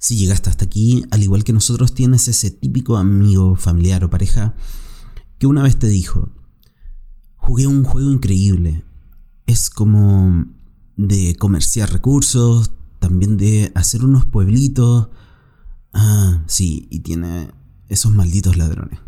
Si llegaste hasta aquí, al igual que nosotros, tienes ese típico amigo, familiar o pareja que una vez te dijo, jugué un juego increíble. Es como de comerciar recursos, también de hacer unos pueblitos. Ah, sí, y tiene esos malditos ladrones.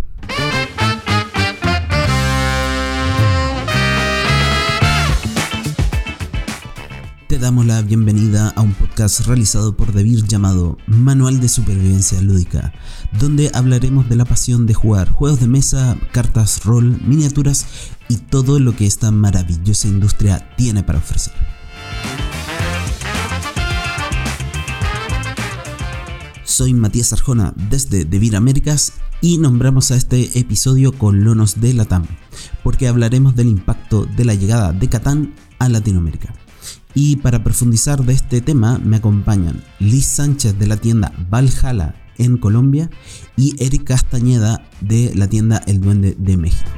Damos la bienvenida a un podcast realizado por Debir llamado Manual de Supervivencia Lúdica, donde hablaremos de la pasión de jugar juegos de mesa, cartas, rol, miniaturas y todo lo que esta maravillosa industria tiene para ofrecer. Soy Matías Arjona desde Devir Américas y nombramos a este episodio Colonos de Latam, porque hablaremos del impacto de la llegada de Catán a Latinoamérica. Y para profundizar de este tema me acompañan Liz Sánchez de la tienda Valhalla en Colombia y Eric Castañeda de la tienda El Duende de México.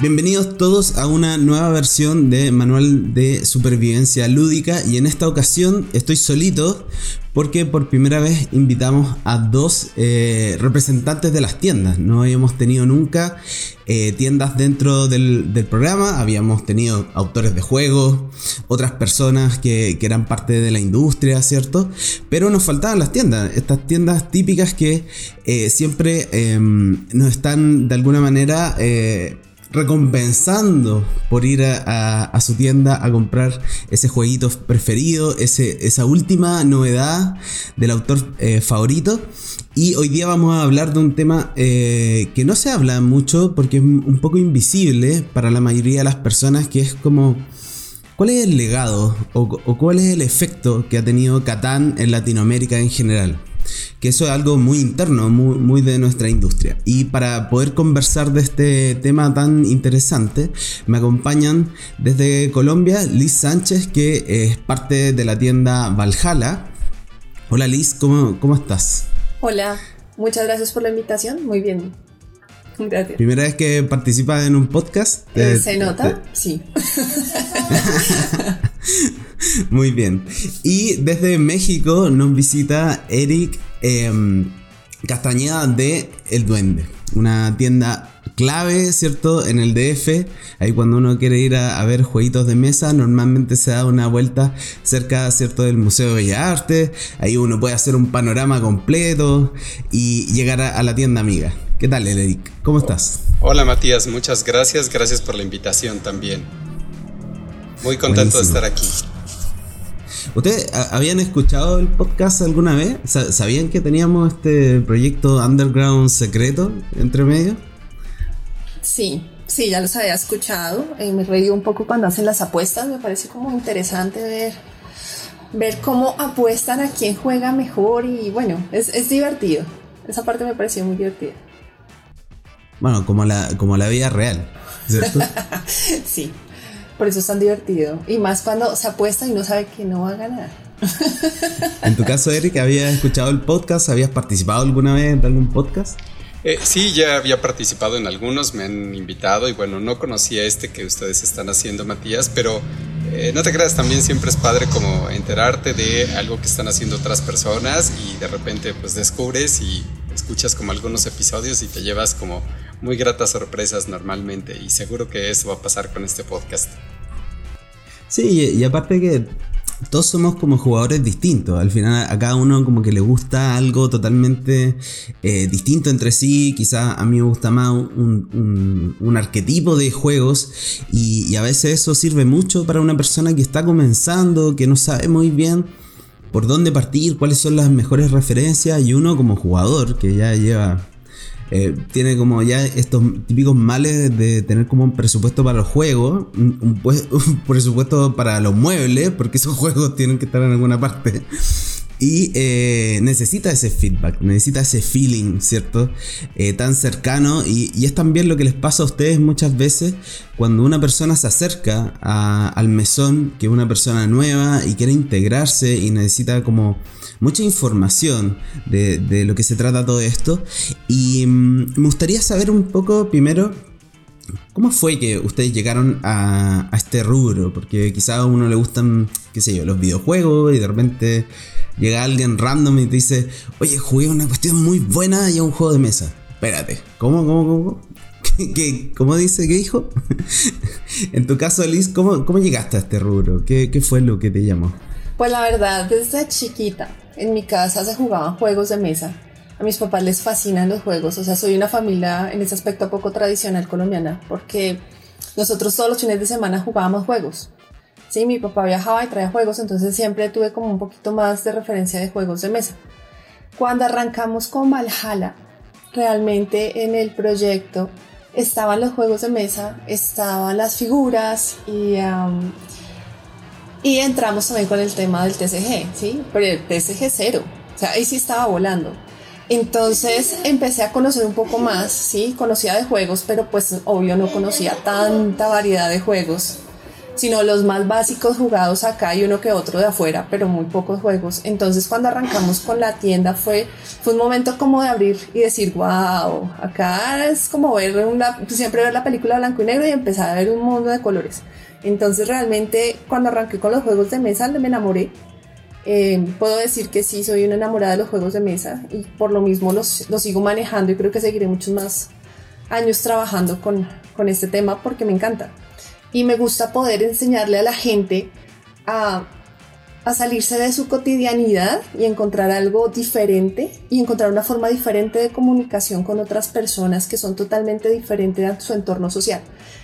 Bienvenidos todos a una nueva versión de Manual de Supervivencia Lúdica y en esta ocasión estoy solito porque por primera vez invitamos a dos eh, representantes de las tiendas. No habíamos tenido nunca eh, tiendas dentro del, programa, habíamos tenido autores de juegos, otras personas que, eran parte de la industria, ¿cierto? Pero nos faltaban las tiendas, estas tiendas típicas que eh, siempre em, nos están de alguna manera recompensando por ir a, su tienda a comprar ese jueguito preferido, ese, esa última novedad del autor eh, favorito. Y hoy día vamos a hablar de un tema eh, que no se habla mucho porque es un poco invisible para la mayoría de las personas, que es como... ¿Cuál es el legado o, o cuál es el efecto que ha tenido Catán en Latinoamérica en general? Que eso es algo muy interno, muy, de nuestra industria. Y para poder conversar de este tema tan interesante, me acompañan desde Colombia Liz Sánchez, que es parte de la tienda Valhalla. Hola Liz, ¿cómo, cómo estás? Hola, muchas gracias por la invitación, muy bien. Gracias. Primera vez que participas en un podcast. Eh, ¿Se nota? Sí. Muy bien. Y desde México nos visita Eric em, Castañeda de El Duende, una tienda clave, ¿cierto? En el DF, ahí cuando uno quiere ir a, ver jueguitos de mesa, normalmente se da una vuelta cerca, ¿cierto? Del Museo de Bellas Artes, ahí uno puede hacer un panorama completo y llegar a, a la tienda amiga. ¿Qué tal, Eric? ¿Cómo estás? Hola, Matías, muchas gracias, gracias por la invitación también. Muy contento de estar aquí. ¿Ustedes habían escuchado el podcast alguna vez? ¿Sabían que teníamos este proyecto underground secreto entre medio? Sí, sí, ya los había escuchado. Eh, me reí un poco cuando hacen las apuestas. Me parece como interesante ver, ver cómo apuestan a quién juega mejor y bueno, es, es divertido. Esa parte me pareció muy divertida. Bueno, como la, como la vida real, ¿cierto? sí, por eso es tan divertido. Y más cuando se apuesta y no sabe que no va a ganar. en tu caso, Eric, ¿habías escuchado el podcast? ¿Habías participado alguna vez en algún podcast? Eh, sí, ya había participado en algunos, me han invitado y bueno, no conocía este que ustedes están haciendo, Matías, pero eh, no te creas, también siempre es padre como enterarte de algo que están haciendo otras personas y de repente pues descubres y escuchas como algunos episodios y te llevas como muy gratas sorpresas normalmente y seguro que eso va a pasar con este podcast. Sí, y aparte que todos somos como jugadores distintos. Al final a cada uno como que le gusta algo totalmente eh, distinto entre sí. Quizás a mí me gusta más un, arquetipo de juegos y, y, a veces eso sirve mucho para una persona que está comenzando, que no sabe muy bien por dónde partir, cuáles son las mejores referencias y uno como jugador que ya lleva eh, tiene como ya estos típicos males de tener como un presupuesto para los juegos, un, presupuesto para los muebles, porque esos juegos tienen que estar en alguna parte. Y eh, necesita ese feedback, necesita ese feeling, ¿cierto? Eh, tan cercano. Y, es también lo que les pasa a ustedes muchas veces cuando una persona se acerca al mesón, que es una persona nueva y quiere integrarse y necesita como mucha información de, lo que se trata todo esto. Y mm, me gustaría saber un poco primero ¿cómo fue que ustedes llegaron a, este rubro? Porque quizá a uno le gustan, qué sé yo, los videojuegos y de repente llega alguien random y te dice, oye, jugué una cuestión muy buena y a un juego de mesa. Espérate, ¿cómo, cómo, cómo? ¿Qué, cómo dice? ¿Qué dijo? en tu caso, Liz, ¿cómo, ¿cómo llegaste a este rubro? ¿Qué, ¿Qué fue lo que te llamó? Pues la verdad, desde chiquita, en mi casa se jugaban juegos de mesa a mis papás les fascinan los juegos, o sea, soy una familia en ese aspecto poco tradicional colombiana, porque nosotros todos los fines de semana jugábamos juegos. Sí, mi papá viajaba y traía juegos, entonces siempre tuve como un poquito más de referencia de juegos de mesa. Cuando arrancamos con Valhalla, realmente en el proyecto estaban los juegos de mesa, estaban las figuras y, y entramos también con el tema del TCG, ¿sí? Pero el TCG cero, o sea, ahí sí estaba volando. Entonces empecé a conocer un poco más, sí, conocía de juegos, pero pues obvio no conocía tanta variedad de juegos, sino los más básicos jugados acá y uno que otro de afuera, pero muy pocos juegos. Entonces cuando arrancamos con la tienda fue, fue un momento como de abrir y decir, wow, acá es como ver una, siempre ver la película blanco y negro y empezar a ver un mundo de colores. Entonces realmente cuando arranqué con los juegos de mesa me enamoré eh, puedo decir que sí, soy una enamorada de los juegos de mesa y por lo mismo los, los sigo manejando y creo que seguiré muchos más años trabajando con, con este tema porque me encanta. Y me gusta poder enseñarle a la gente a a salirse de su cotidianidad y encontrar algo diferente y encontrar una forma diferente de comunicación con otras personas que son totalmente diferentes a su entorno social.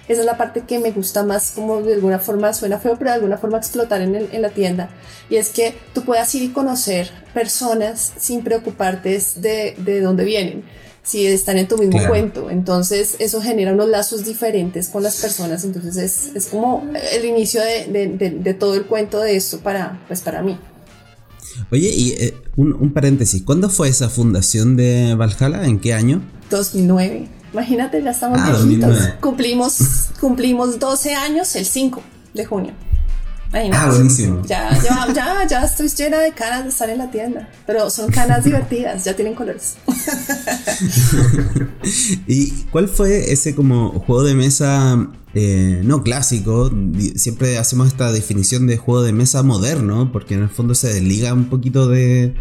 Esa es la parte que me gusta más, como de alguna forma suena feo, pero de alguna forma explotar en, en la tienda. Y es que tú puedas ir y conocer personas sin preocuparte de, de dónde vienen si están en tu mismo cuento. Entonces eso genera unos lazos diferentes con las personas. Entonces es, es como el inicio de, de, de, todo el cuento de esto para, pues para mí. Oye, y eh, un, un, paréntesis, ¿cuándo fue esa fundación de Valhalla? ¿En qué año? 2009. Imagínate, ya estamos ah, Cumplimos, cumplimos 12 años el 5 de junio. Ah, buenísimo. Ya, ya, ya, ya estoy llena de canas de estar en la tienda. Pero son canas divertidas, ya tienen colores. ¿Y cuál fue ese como juego de mesa eh, no clásico? Siempre hacemos esta definición de juego de mesa moderno, porque en el fondo se desliga un poquito de,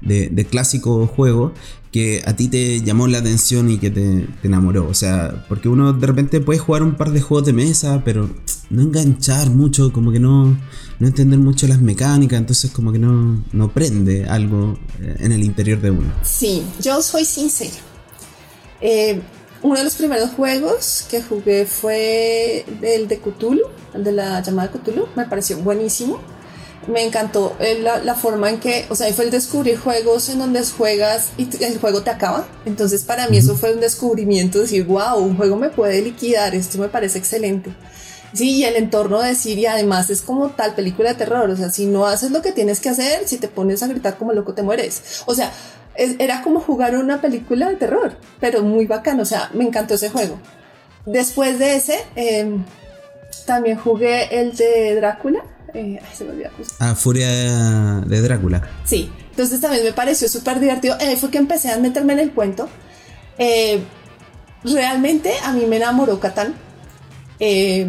de, clásico juego que a ti te llamó la atención y que te, enamoró. O sea, porque uno de repente puede jugar un par de juegos de mesa, pero no enganchar mucho, como que no, no entender mucho las mecánicas, entonces como que no, no prende algo eh, en el interior de uno. Sí, yo soy sincera. Eh, uno de los primeros juegos que jugué fue el de Cthulhu, el de la llamada Cthulhu, me pareció buenísimo. Me encantó eh, la, la, forma en que, o sea, fue el descubrir juegos en donde juegas y el juego te acaba. Entonces, para mí, eso fue un descubrimiento: decir, wow, un juego me puede liquidar, esto me parece excelente. Sí, y el entorno de decir, y además es como tal película de terror, o sea, si no haces lo que tienes que hacer, si te pones a gritar como loco te mueres. O sea, era como jugar una película de terror, pero muy bacano, o sea, me encantó ese juego. Después de ese, em, también jugué el de Drácula. Eh, ay, se me olvidó. Ah, Furia de Drácula. Sí, entonces también me pareció súper divertido. Eh, fue que empecé a meterme en el cuento. Eh, realmente a mí me enamoró Catán. Eh,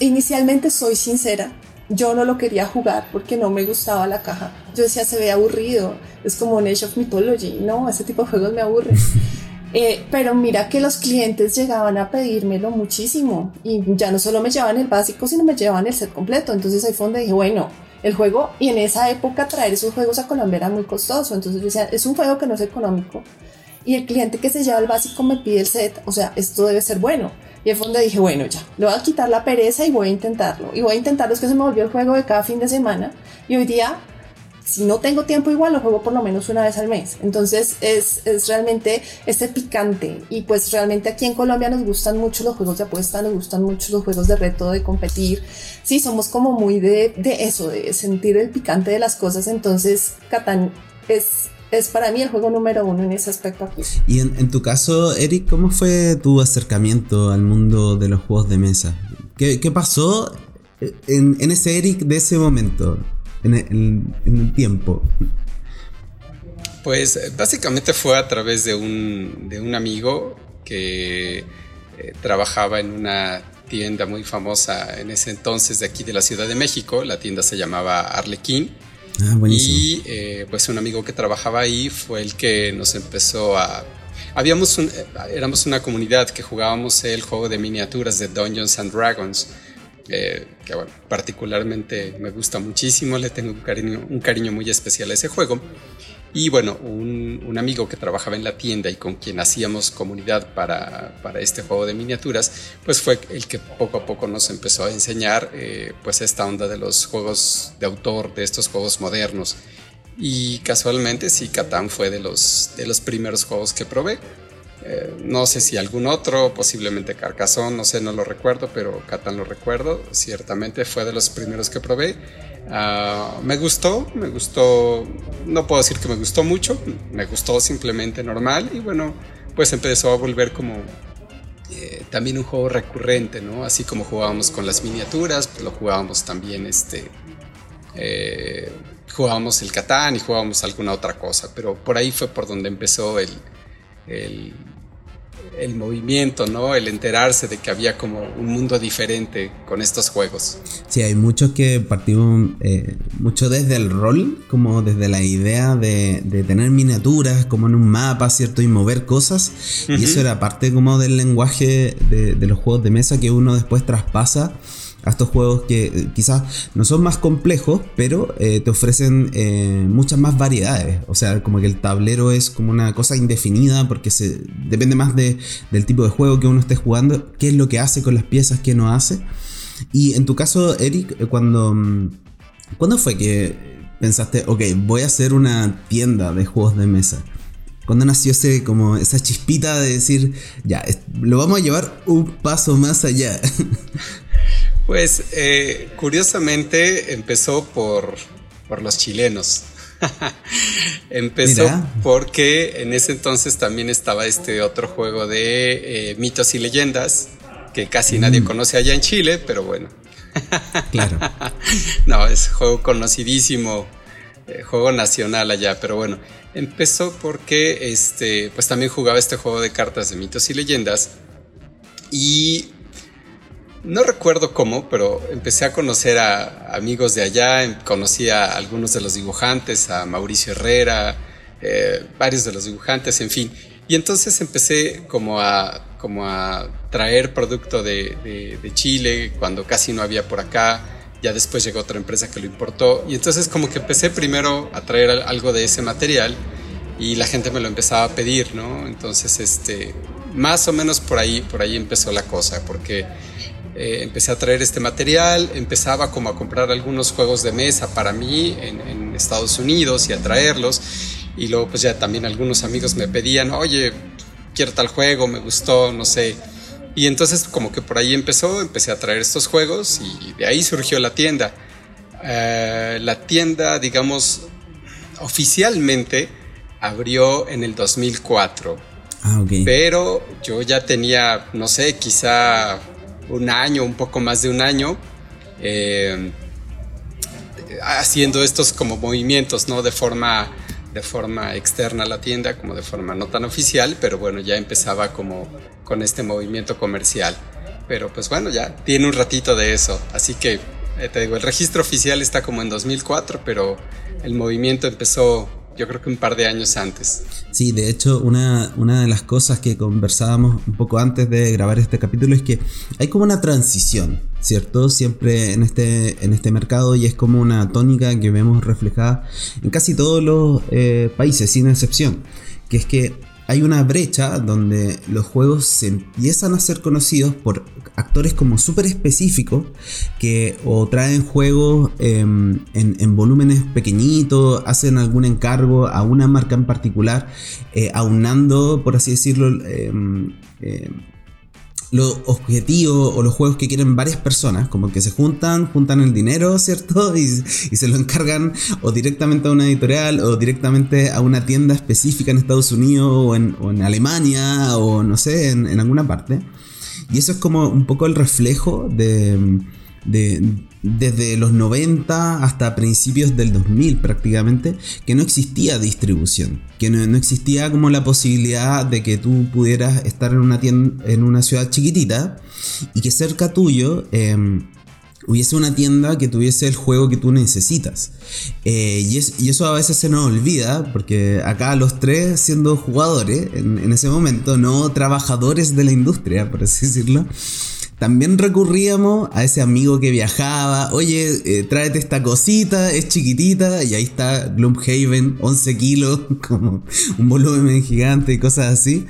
inicialmente soy sincera, yo no lo quería jugar porque no me gustaba la caja. Yo decía, se ve aburrido, es como un Age of Mythology, no, ese tipo de juegos me aburren. Eh, pero mira que los clientes llegaban a pedírmelo muchísimo y ya no solo me llevaban el básico, sino me llevaban el set completo. Entonces ahí fue donde dije, bueno, el juego, y en esa época traer esos juegos a Colombia era muy costoso. Entonces yo decía, es un juego que no es económico y el cliente que se lleva el básico me pide el set, o sea, esto debe ser bueno. Y fue donde dije, bueno, ya, le voy a quitar la pereza y voy a intentarlo. Y voy a intentarlo, es que se me volvió el juego de cada fin de semana. Y hoy día, si no tengo tiempo igual, lo juego por lo menos una vez al mes. Entonces es, es realmente este picante. Y pues realmente aquí en Colombia nos gustan mucho los juegos de apuesta, nos gustan mucho los juegos de reto, de competir. Sí, somos como muy de, de eso, de sentir el picante de las cosas. Entonces, Catán es es para mí el juego número uno en ese aspecto aquí. Y en, tu caso, Eric, ¿cómo fue tu acercamiento al mundo de los juegos de mesa? ¿Qué, pasó en, ese Eric de ese momento, en el, tiempo? Pues básicamente fue a través de un, de un amigo que eh, trabajaba en una tienda muy famosa en ese entonces de aquí de la Ciudad de México. La tienda se llamaba Arlequín. Ah, y eh, pues un amigo que trabajaba ahí fue el que nos empezó a... Habíamos un, éramos una comunidad que jugábamos el juego de miniaturas de Dungeons and Dragons eh, que bueno, particularmente me gusta muchísimo, le tengo un cariño, un cariño muy especial a ese juego. Y bueno, un, un, amigo que trabajaba en la tienda y con quien hacíamos comunidad para, para, este juego de miniaturas, pues fue el que poco a poco nos empezó a enseñar eh, pues esta onda de los juegos de autor, de estos juegos modernos. Y casualmente sí, Catán fue de los, de los primeros juegos que probé. Eh, no sé si algún otro, posiblemente Carcassonne, no sé, no lo recuerdo, pero Catán lo recuerdo. Ciertamente fue de los primeros que probé. Ah, me gustó, me gustó, no puedo decir que me gustó mucho, me gustó simplemente normal y bueno, pues empezó a volver como eh, también un juego recurrente, ¿no? Así como jugábamos con las miniaturas, pues lo jugábamos también, este, eh, jugábamos el Catán y jugábamos alguna otra cosa, pero por ahí fue por donde empezó el, el el movimiento, ¿no? El enterarse de que había como un mundo diferente con estos juegos. Sí, hay muchos que partimos eh, mucho desde el rol, como desde la idea de, tener miniaturas como en un mapa, ¿cierto? Y mover cosas. Y eso era parte como del lenguaje de, de los juegos de mesa que uno después traspasa estos juegos que eh, quizás no son más complejos, pero eh, te ofrecen eh, muchas más variedades. O sea, como que el tablero es como una cosa indefinida porque se, depende más de, del tipo de juego que uno esté jugando, qué es lo que hace con las piezas, qué no hace. Y en tu caso, Eric, cuando... Mm, ¿Cuándo fue que pensaste, ok, voy a hacer una tienda de juegos de mesa? ¿Cuándo nació ese, como esa chispita de decir, ya, lo vamos a llevar un paso más allá? Pues eh, curiosamente empezó por, por los chilenos. empezó porque en ese entonces también estaba este otro juego de eh, mitos y leyendas que casi nadie mm. conoce allá en Chile, pero bueno. claro. no, es juego conocidísimo, eh, juego nacional allá, pero bueno. Empezó porque este, pues también jugaba este juego de cartas de mitos y leyendas y no recuerdo cómo, pero empecé a conocer a amigos de allá, em, conocí a algunos de los dibujantes, a Mauricio Herrera, eh, varios de los dibujantes, en fin. Y entonces empecé como a, como a traer producto de, Chile cuando casi no había por acá. Ya después llegó otra empresa que lo importó. Y entonces como que empecé primero a traer algo de ese material y la gente me lo empezaba a pedir, ¿no? Entonces, este, más o menos por ahí, por ahí empezó la cosa, porque eh, empecé a traer este material, empezaba como a comprar algunos juegos de mesa para mí en, Estados Unidos y a traerlos. Y luego pues ya también algunos amigos me pedían, oye, quiero tal juego, me gustó, no sé. Y entonces como que por ahí empezó, empecé a traer estos juegos y de ahí surgió la tienda. Eh, la tienda, digamos, oficialmente abrió en el 2004. Ah, Pero yo ya tenía, no sé, quizá un año, un poco más de un año, eh, haciendo estos como movimientos, ¿no? De forma, de forma externa a la tienda, como de forma no tan oficial, pero bueno, ya empezaba como con este movimiento comercial. Pero pues bueno, ya tiene un ratito de eso, así que eh, te digo, el registro oficial está como en 2004, pero el movimiento empezó yo creo que un par de años antes. Sí, de hecho, una, una, de las cosas que conversábamos un poco antes de grabar este capítulo es que hay como una transición, ¿cierto? Siempre en este, en este mercado y es como una tónica que vemos reflejada en casi todos los eh, países, sin excepción, que es que hay una brecha donde los juegos se empiezan a ser conocidos por actores como súper específicos que o traen juegos em, en, volúmenes pequeñitos, hacen algún encargo a una marca en particular, eh, aunando, por así decirlo, em, los objetivos o los juegos que quieren varias personas, como que se juntan, juntan el dinero, ¿cierto? Y, se lo encargan o directamente a una editorial o directamente a una tienda específica en Estados Unidos o en, Alemania o no sé, en, alguna parte. Y eso es como un poco el reflejo de, desde los 90 hasta principios del 2000 prácticamente, que no existía distribución, que no, existía como la posibilidad de que tú pudieras estar en una, tienda, en una ciudad chiquitita y que cerca tuyo... Em, hubiese una tienda que tuviese el juego que tú necesitas. Eh, y, eso a veces se nos olvida, porque acá los tres siendo jugadores en, ese momento, no trabajadores de la industria, por así decirlo, también recurríamos a ese amigo que viajaba, oye, eh, tráete esta cosita, es chiquitita, y ahí está Gloomhaven, 11 kilos, como un volumen gigante y cosas así.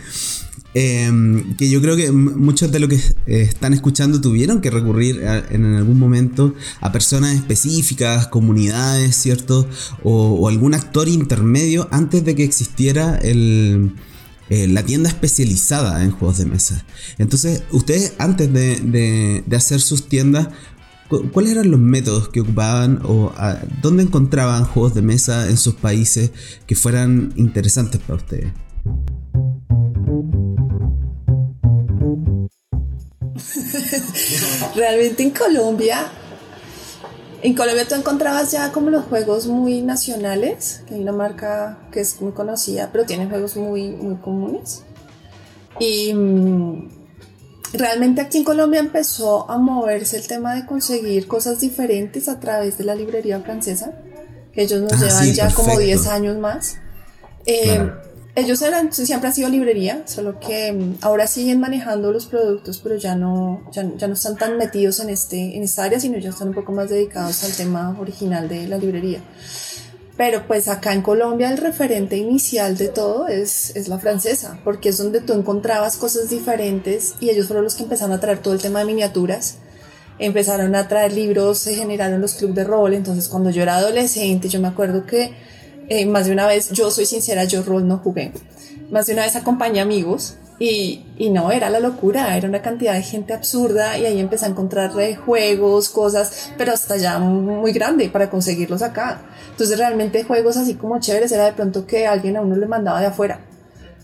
Em, que yo creo que muchos de los que eh, están escuchando tuvieron que recurrir en algún momento a personas específicas, comunidades, ¿cierto? O, algún actor intermedio antes de que existiera el, eh, la tienda especializada en juegos de mesa. Entonces, ustedes antes de, hacer sus tiendas, ¿Cuáles eran los métodos que ocupaban o dónde encontraban juegos de mesa en sus países que fueran interesantes para ustedes? Realmente en Colombia, en Colombia tú encontrabas ya como los juegos muy nacionales, que hay una marca que es muy conocida, pero tiene juegos muy, muy comunes. Y mm, realmente aquí en Colombia empezó a moverse el tema de conseguir cosas diferentes a través de la librería francesa, que ellos nos ah, llevan ya como 10 años más. Eh, ellos eran, siempre han sido librería, solo que mm, ahora siguen manejando los productos, pero ya no, ya, no están tan metidos en, este, en esta área, sino ya están un poco más dedicados al tema original de la librería. Pero pues acá en Colombia el referente inicial de todo es, es la francesa, porque es donde tú encontrabas cosas diferentes y ellos fueron los que empezaron a traer todo el tema de miniaturas empezaron a traer libros, se generaron los clubes de rol, entonces cuando yo era adolescente yo me acuerdo que eh, más de una vez, yo soy sincera, yo rol no jugué. Más de una vez acompañé amigos y, y, no, era la locura, era una cantidad de gente absurda y ahí empecé a encontrar juegos, cosas, pero hasta ya muy grande para conseguirlos acá. Entonces realmente juegos así como chéveres era de pronto que alguien a uno le mandaba de afuera.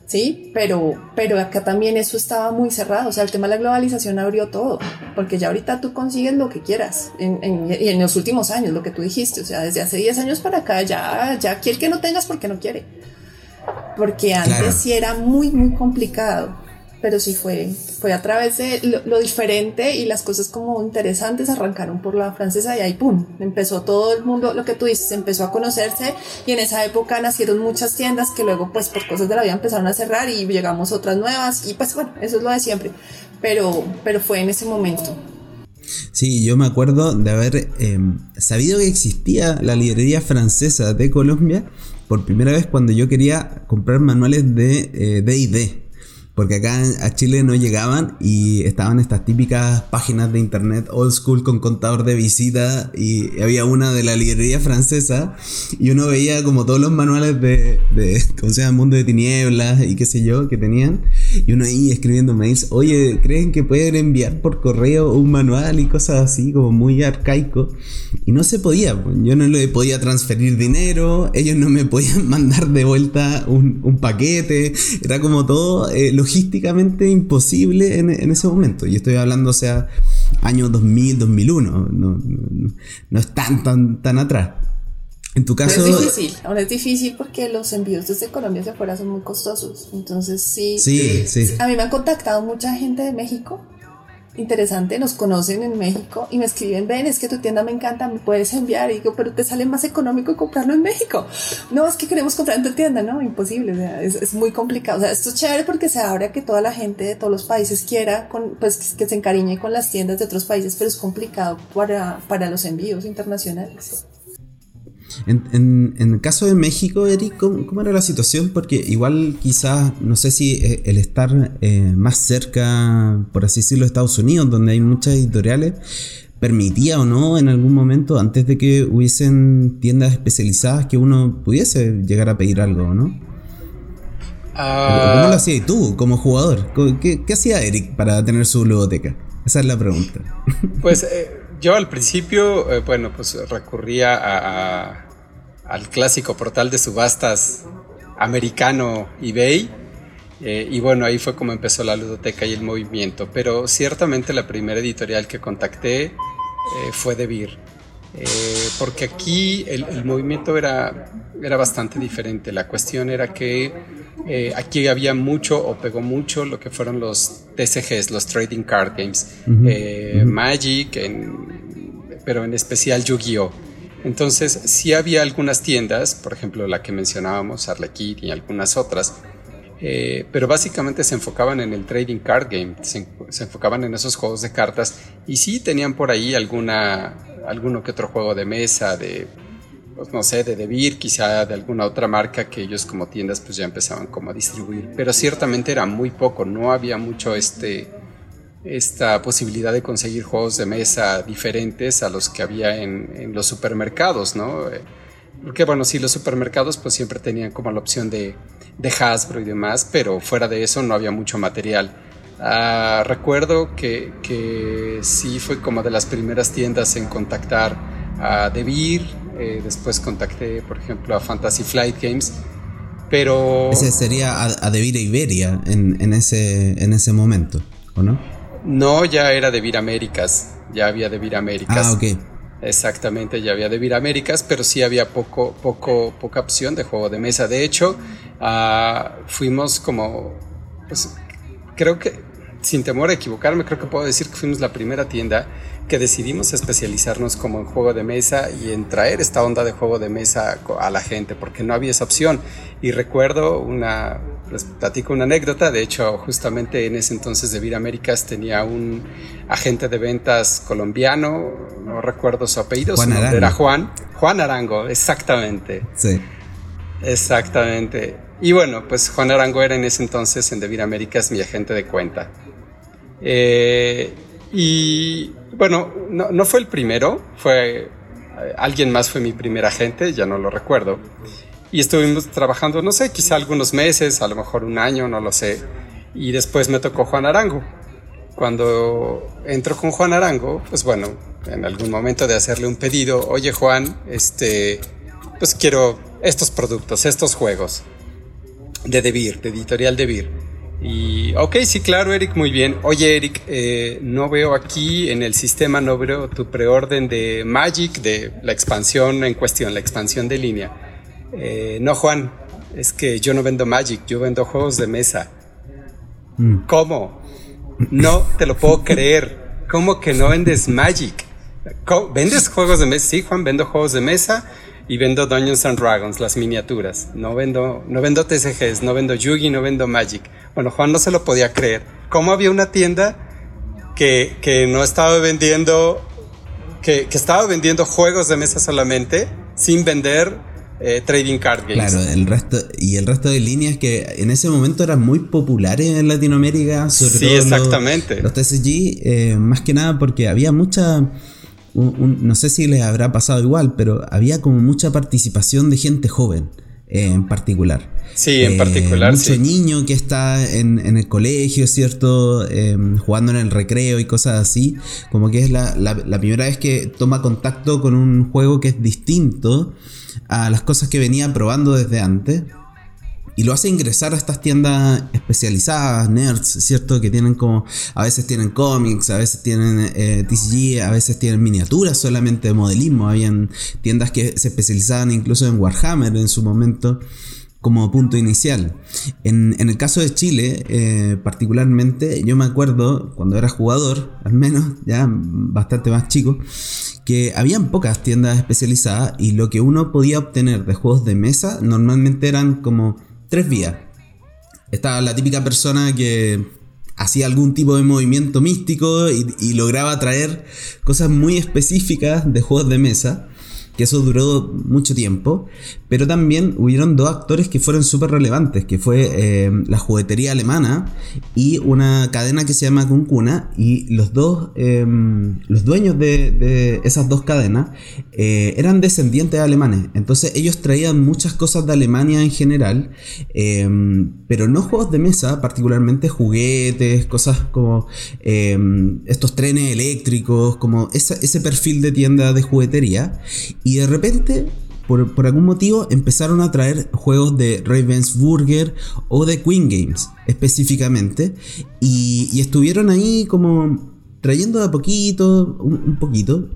¿Sí? Pero, pero acá también eso estaba muy cerrado, o sea, el tema de la globalización abrió todo, porque ya ahorita tú consigues lo que quieras, en, y en los últimos años, lo que tú dijiste, o sea, desde hace 10 años para acá, ya, ya quiere que no tengas porque no quiere, porque antes sí era muy, muy complicado pero sí fue, fue a través de lo, diferente y las cosas como interesantes arrancaron por la francesa y ahí ¡pum! Empezó todo el mundo, lo que tú dices, empezó a conocerse y en esa época nacieron muchas tiendas que luego pues por cosas de la vida empezaron a cerrar y llegamos otras nuevas y pues bueno, eso es lo de siempre, pero, pero fue en ese momento. Sí, yo me acuerdo de haber em, sabido que existía la librería francesa de Colombia por primera vez cuando yo quería comprar manuales de D&D. Eh, porque acá a Chile no llegaban y estaban estas típicas páginas de internet old school con contador de visita y había una de la librería francesa y uno veía como todos los manuales de, de ¿cómo se llama? Mundo de Tinieblas y qué sé yo que tenían y uno ahí escribiendo mails, oye, ¿creen que pueden enviar por correo un manual y cosas así como muy arcaico? Y no se podía, yo no le podía transferir dinero, ellos no me podían mandar de vuelta un, un paquete, era como todo... Eh, logísticamente imposible en, ese momento. Y estoy hablando, o sea, año 2000, 2001, no, no, es tan, tan, tan atrás. En tu caso... es difícil, ahora es difícil porque los envíos desde Colombia hacia afuera son muy costosos. Entonces sí, sí, sí. A mí me ha contactado mucha gente de México interesante, nos conocen en México y me escriben, ven, es que tu tienda me encanta, me puedes enviar. Y digo, pero te sale más económico comprarlo en México. No, es que queremos comprar en tu tienda, no, imposible, o sea, es, muy complicado. O sea, esto es chévere porque se abre a que toda la gente de todos los países quiera, con, pues que se encariñe con las tiendas de otros países, pero es complicado para, para los envíos internacionales. En, el caso de México, Eric, ¿cómo, era la situación? Porque igual quizás, no sé si eh, el estar eh, más cerca, por así decirlo, de Estados Unidos, donde hay muchas editoriales, permitía o no en algún momento, antes de que hubiesen tiendas especializadas, que uno pudiese llegar a pedir algo, ¿no? Ah. ¿Cómo lo hacías tú como jugador? ¿Qué, hacía Eric para tener su biblioteca? Esa es la pregunta. Pues eh, yo al principio, bueno, pues recurría a al clásico portal de subastas americano eBay. Eh, y bueno, ahí fue como empezó la ludoteca y el movimiento. Pero ciertamente la primera editorial que contacté eh, fue DeVir. Eh, porque aquí el, movimiento era, era bastante diferente. La cuestión era que eh, aquí había mucho o pegó mucho lo que fueron los TCGs, los Trading Card Games, Magic, pero en especial Yu-Gi-Oh! Entonces, sí había algunas tiendas, por ejemplo la que mencionábamos, Arlequid y algunas otras, eh, pero básicamente se enfocaban en el trading card game, se, enfocaban en esos juegos de cartas y sí tenían por ahí alguna, alguno que otro juego de mesa, de, pues no sé, de DeVir, quizá de alguna otra marca que ellos como tiendas pues ya empezaban como a distribuir, pero ciertamente era muy poco, no había mucho este, esta posibilidad de conseguir juegos de mesa diferentes a los que había en, los supermercados, ¿no? Porque bueno, sí, los supermercados pues siempre tenían como la opción de, de Hasbro y demás, pero fuera de eso no había mucho material. Ah, recuerdo que, que, sí fue como de las primeras tiendas en contactar a DeVir, eh, después contacté por ejemplo a Fantasy Flight Games, pero... Ese sería a, a DeVir e Iberia en, en, ese, en ese momento, ¿o no? No, ya era DeVir Américas, ya había DeVir Américas. Ah, ok. Exactamente, ya había de Américas, pero sí había poco, poco, poca opción de juego de mesa. De hecho, ah, fuimos como, pues, creo que, sin temor a equivocarme, creo que puedo decir que fuimos la primera tienda que decidimos especializarnos como en juego de mesa y en traer esta onda de juego de mesa a la gente, porque no había esa opción. Y recuerdo una, les platico una anécdota, de hecho justamente en ese entonces de Vir Américas tenía un agente de ventas colombiano, no recuerdo su apellido, su nombre era Juan, Juan Arango, exactamente. Sí. Exactamente. Y bueno, pues Juan Arango era en ese entonces en Devir Américas mi agente de cuenta. Eh, y bueno, no, no, fue el primero, fue alguien más fue mi primer agente, ya no lo recuerdo. Y estuvimos trabajando, no sé, quizá algunos meses, a lo mejor un año, no lo sé. Y después me tocó Juan Arango. Cuando entro con Juan Arango, pues bueno, en algún momento de hacerle un pedido, oye Juan, este, pues quiero estos productos, estos juegos de Devir, de Editorial Devir. Y, ok, sí, claro, Eric, muy bien. Oye, Eric, eh, no veo aquí en el sistema, no veo tu preorden de Magic, de la expansión en cuestión, la expansión de línea. Eh, no, Juan, es que yo no vendo Magic, yo vendo juegos de mesa. Mm. ¿Cómo? No te lo puedo creer. ¿Cómo que no vendes Magic? ¿Vendes juegos de mesa? Sí, Juan, vendo juegos de mesa y vendo Dungeons and Dragons, las miniaturas. No vendo, no vendo TCGs, no vendo Yugi, no vendo Magic. Bueno, Juan no se lo podía creer. ¿Cómo había una tienda que, que no estaba vendiendo, que, que estaba vendiendo juegos de mesa solamente, sin vender eh, trading card games. Claro, el resto, y el resto de líneas que en ese momento eran muy populares en Latinoamérica, sobre sí, exactamente. Los, TCG, eh, más que nada porque había mucha. no sé si les habrá pasado igual, pero había como mucha participación de gente joven eh, en particular. Sí, en particular. Mucho niño que está en, el colegio, ¿cierto? jugando en el recreo y cosas así. Como que es la, la primera vez que toma contacto con un juego que es distinto a las cosas que venía probando desde antes. Y lo hace ingresar a estas tiendas especializadas, nerds, ¿cierto? Que tienen como, a veces tienen cómics, a veces tienen eh, TCG, a veces tienen miniaturas solamente de modelismo. Habían tiendas que se especializaban incluso en Warhammer en su momento como punto inicial. En, el caso de Chile, eh, particularmente, yo me acuerdo cuando era jugador, al menos, ya bastante más chico, que habían pocas tiendas especializadas y lo que uno podía obtener de juegos de mesa normalmente eran como tres vías. Estaba la típica persona que hacía algún tipo de movimiento místico y, lograba traer cosas muy específicas de juegos de mesa que eso duró mucho tiempo, pero también hubieron dos actores que fueron súper relevantes, que fue eh, la juguetería alemana y una cadena que se llama Kunkuna, y los dos, em, los dueños de, esas dos cadenas eh, eran descendientes alemanes, entonces ellos traían muchas cosas de Alemania en general, em, pero no juegos de mesa, particularmente juguetes, cosas como em, estos trenes eléctricos, como ese perfil de tienda de juguetería, y de repente, por, algún motivo, empezaron a traer juegos de Ravensburger o de Queen Games específicamente. Y, estuvieron ahí como trayendo de a poquito, un, poquito.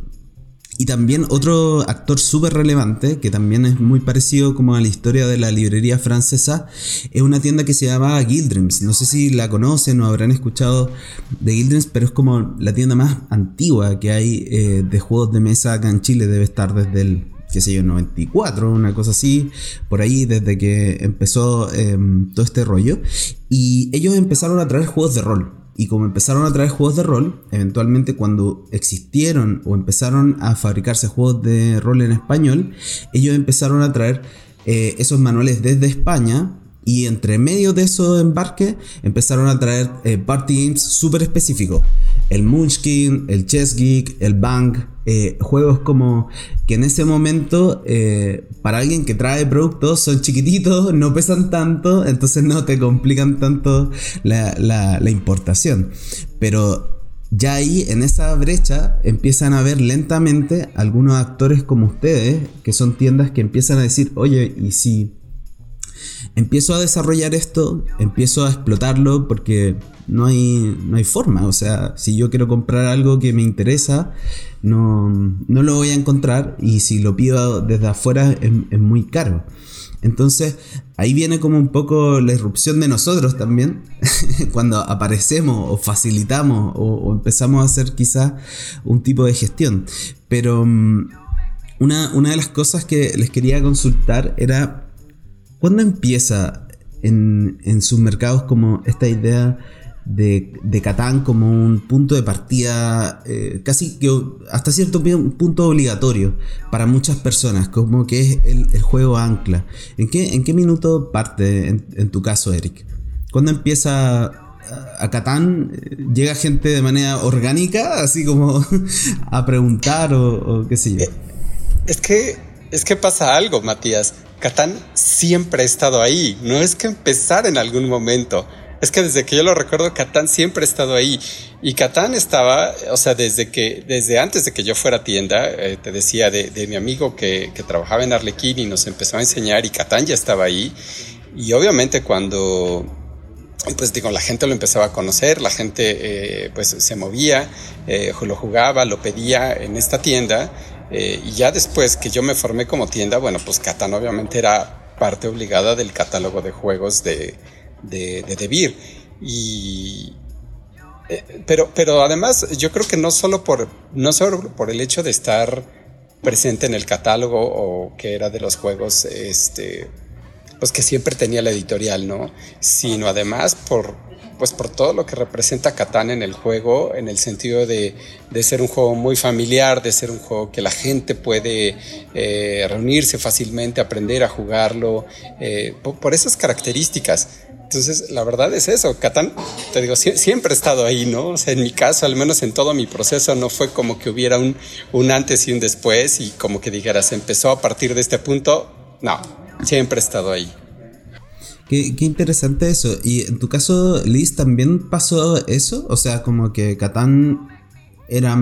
Y también otro actor súper relevante, que también es muy parecido como a la historia de la librería francesa, es una tienda que se llama Gildreams. No sé si la conocen o habrán escuchado de Gildreams, pero es como la tienda más antigua que hay eh, de juegos de mesa acá en Chile. Debe estar desde el qué sé yo, 94, una cosa así, por ahí, desde que empezó em, todo este rollo. Y ellos empezaron a traer juegos de rol. Y como empezaron a traer juegos de rol, eventualmente cuando existieron o empezaron a fabricarse juegos de rol en español, ellos empezaron a traer eh, esos manuales desde España y entre medio de esos embarques empezaron a traer eh, party games súper específicos. El Munchkin, el Chess Geek, el Bang. Eh, juegos como que en ese momento eh, para alguien que trae productos son chiquititos, no pesan tanto, entonces no te complican tanto la, la importación. Pero ya ahí en esa brecha empiezan a ver lentamente algunos actores como ustedes, que son tiendas que empiezan a decir, oye, ¿y si empiezo a desarrollar esto, empiezo a explotarlo porque no hay, no hay forma. O sea, si yo quiero comprar algo que me interesa, no, no lo voy a encontrar y si lo pido desde afuera es, muy caro. Entonces ahí viene como un poco la irrupción de nosotros también, cuando aparecemos o facilitamos o, empezamos a hacer quizás un tipo de gestión. Pero mm, una, una de las cosas que les quería consultar era ¿Cuándo empieza en, sus mercados como esta idea de, de Catán como un punto de partida eh, casi que hasta cierto punto obligatorio para muchas personas, como que es el, juego ancla? ¿En qué, ¿En qué minuto parte en, tu caso, Eric? ¿Cuándo empieza a Catán llega gente de manera orgánica, así como a preguntar o, o, qué sé yo. Es que es que pasa algo, Matías. Catán siempre ha estado ahí. No es que empezar en algún momento. Es que desde que yo lo recuerdo, Catán siempre ha estado ahí. Y Catán estaba, o sea, desde que, desde antes de que yo fuera a tienda, eh, te decía de, mi amigo que, trabajaba en Arlequín y nos empezó a enseñar y Catán ya estaba ahí. Y obviamente cuando, pues digo, la gente lo empezaba a conocer, la gente eh, pues se movía, eh, lo jugaba, lo pedía en esta tienda y ya después que yo me formé como tienda, bueno, pues Catán obviamente era parte obligada del catálogo de juegos de, de, de Debir. Y, eh, pero, pero además, yo creo que no solo por, no solo por el hecho de estar presente en el catálogo o que era de los juegos, este, pues que siempre tenía la editorial, ¿no? Sino además por, pues por todo lo que representa Catán en el juego, en el sentido de, ser un juego muy familiar, de ser un juego que la gente puede eh, reunirse fácilmente, aprender a jugarlo, eh, por, esas características. Entonces, la verdad es eso, Catán, te digo, siempre ha estado ahí, ¿no? O sea, en mi caso, al menos en todo mi proceso, no fue como que hubiera un, un antes y un después y como que dijeras, empezó a partir de este punto, no, siempre ha estado ahí. Qué, interesante eso. ¿Y en tu caso, Liz, también pasó eso? O sea, como que Catán era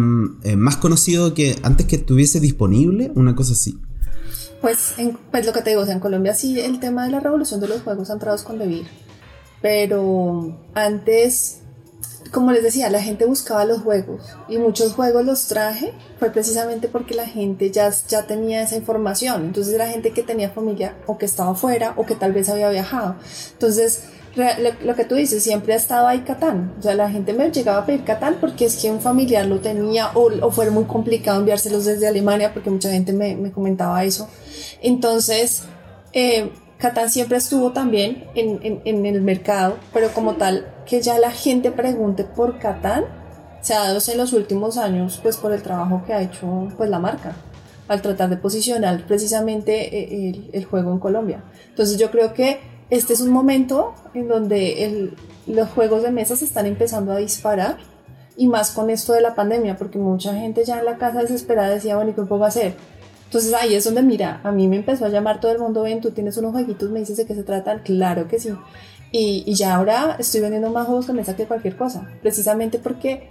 eh, más conocido que antes que estuviese disponible, una cosa así. Pues, pues lo que te digo, o sea, en Colombia sí el tema de la revolución de los juegos entrados con Debir. Pero antes como les decía, la gente buscaba los juegos y muchos juegos los traje fue precisamente porque la gente ya, ya tenía esa información. Entonces era gente que tenía familia o que estaba fuera o que tal vez había viajado. Entonces, lo, que tú dices, siempre ha estado ahí Catán. O sea, la gente me llegaba a pedir Catán porque es que un familiar lo tenía o, o fue muy complicado enviárselos desde Alemania porque mucha gente me, me comentaba eso. Entonces, eh, Catán siempre estuvo también en, en, en, el mercado, pero como tal, que ya la gente pregunte por Catán, se ha dado en los últimos años, pues por el trabajo que ha hecho pues la marca, al tratar de posicionar precisamente eh, el, el juego en Colombia. Entonces yo creo que este es un momento en donde el, los juegos de mesa se están empezando a disparar y más con esto de la pandemia, porque mucha gente ya en la casa desesperada decía, bueno, ¿y qué puedo hacer? Entonces ahí es donde, mira, a mí me empezó a llamar todo el mundo, ven, tú tienes unos jueguitos, me dices de qué se tratan, claro que sí. Y, y ya ahora estoy vendiendo más juegos de mesa que cualquier cosa, precisamente porque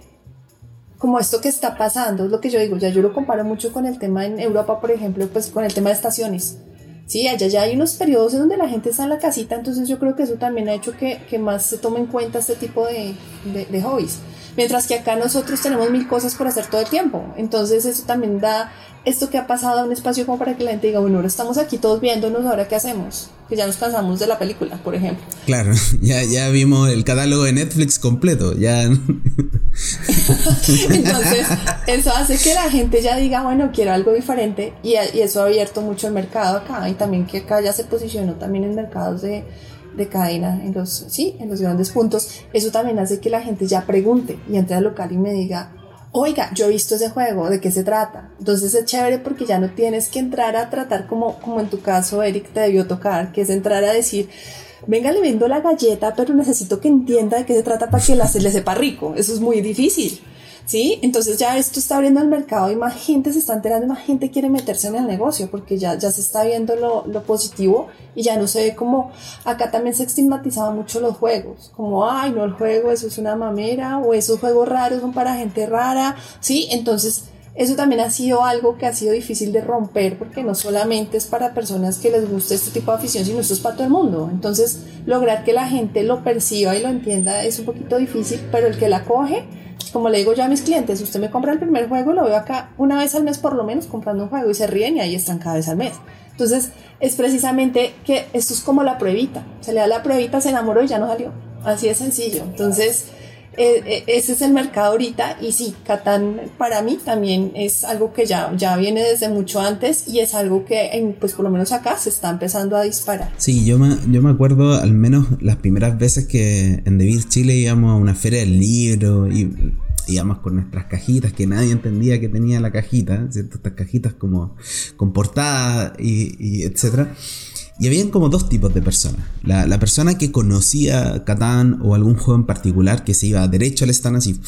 como esto que está pasando, es lo que yo digo, ya yo lo comparo mucho con el tema en Europa, por ejemplo, pues con el tema de estaciones. Sí, allá ya hay unos periodos en donde la gente está en la casita, entonces yo creo que eso también ha hecho que, que más se tome en cuenta este tipo de, de, de hobbies. Mientras que acá nosotros tenemos mil cosas por hacer todo el tiempo. Entonces eso también da esto que ha pasado a un espacio como para que la gente diga, bueno, ahora estamos aquí todos viéndonos, ahora qué hacemos, que ya nos cansamos de la película, por ejemplo. Claro, ya, ya vimos el catálogo de Netflix completo, ya. Entonces, eso hace que la gente ya diga, bueno, quiero algo diferente y, y, eso ha abierto mucho el mercado acá y también que acá ya se posicionó también en mercados de, de cadena, en los, sí, en los grandes puntos. Eso también hace que la gente ya pregunte y entre al local y me diga, oiga, yo he visto ese juego, ¿de qué se trata? Entonces es chévere porque ya no tienes que entrar a tratar como, como en tu caso Eric te debió tocar, que es entrar a decir, venga, le vendo la galleta, pero necesito que entienda de qué se trata para que la, se le sepa rico. Eso es muy difícil. ¿Sí? Entonces ya esto está abriendo el mercado y más gente se está enterando más gente quiere meterse en el negocio porque ya, ya se está viendo lo, lo positivo y ya no se ve como, acá también se estigmatizaba mucho los juegos, como, ay, no, el juego, eso es una mamera o esos juegos raros son para gente rara, ¿sí? Entonces eso también ha sido algo que ha sido difícil de romper porque no solamente es para personas que les gusta este tipo de afición, sino esto es para todo el mundo. Entonces, lograr que la gente lo perciba y lo entienda es un poquito difícil, pero el que la coge, como le digo yo a mis clientes, usted me compra el primer juego, lo veo acá una vez al mes por lo menos comprando un juego y se ríen y ahí están cada vez al mes. Entonces, es precisamente que esto es como la pruebita. Se le da la pruebita, se enamoró y ya no salió. Así de sencillo. Entonces, ese es el mercado ahorita y sí, Catán para mí también es algo que ya, ya viene desde mucho antes y es algo que pues por lo menos acá se está empezando a disparar. Sí, yo me, yo me acuerdo al menos las primeras veces que en Devir Chile íbamos a una feria del libro y íbamos con nuestras cajitas que nadie entendía que tenía la cajita, ¿cierto? Estas cajitas como con portada y, y etcétera. Y habían como dos tipos de personas. La, la persona que conocía Catán o algún juego en particular que se iba derecho al stand así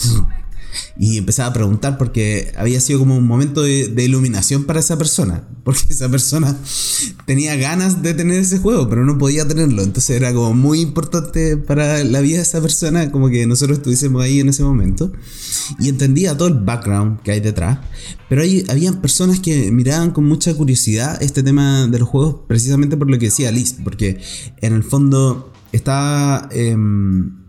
y empezaba a preguntar porque había sido como un momento de, iluminación para esa persona, porque esa persona tenía ganas de tener ese juego, pero no podía tenerlo, entonces era como muy importante para la vida de esa persona, como que nosotros estuviésemos ahí en ese momento, y entendía todo el background que hay detrás, pero hay, habían personas que miraban con mucha curiosidad este tema de los juegos, precisamente por lo que decía Liz, porque en el fondo estaba... Em,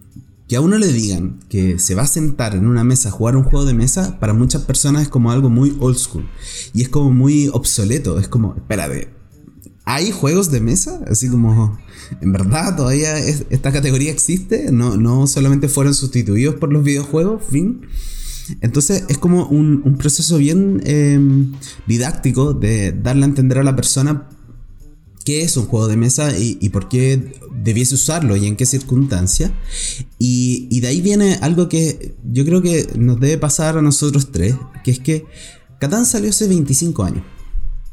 que a uno le digan que se va a sentar en una mesa a jugar un juego de mesa, para muchas personas es como algo muy old school. Y es como muy obsoleto. Es como, espérate, ¿hay juegos de mesa? Así como, ¿en verdad todavía esta categoría existe? No, no solamente fueron sustituidos por los videojuegos, fin. Entonces es como un, proceso bien em, didáctico de darle a entender a la persona qué es un juego de mesa y, por qué debiese usarlo y en qué circunstancia. Y, de ahí viene algo que yo creo que nos debe pasar a nosotros tres, que es que Catán salió hace 25 años,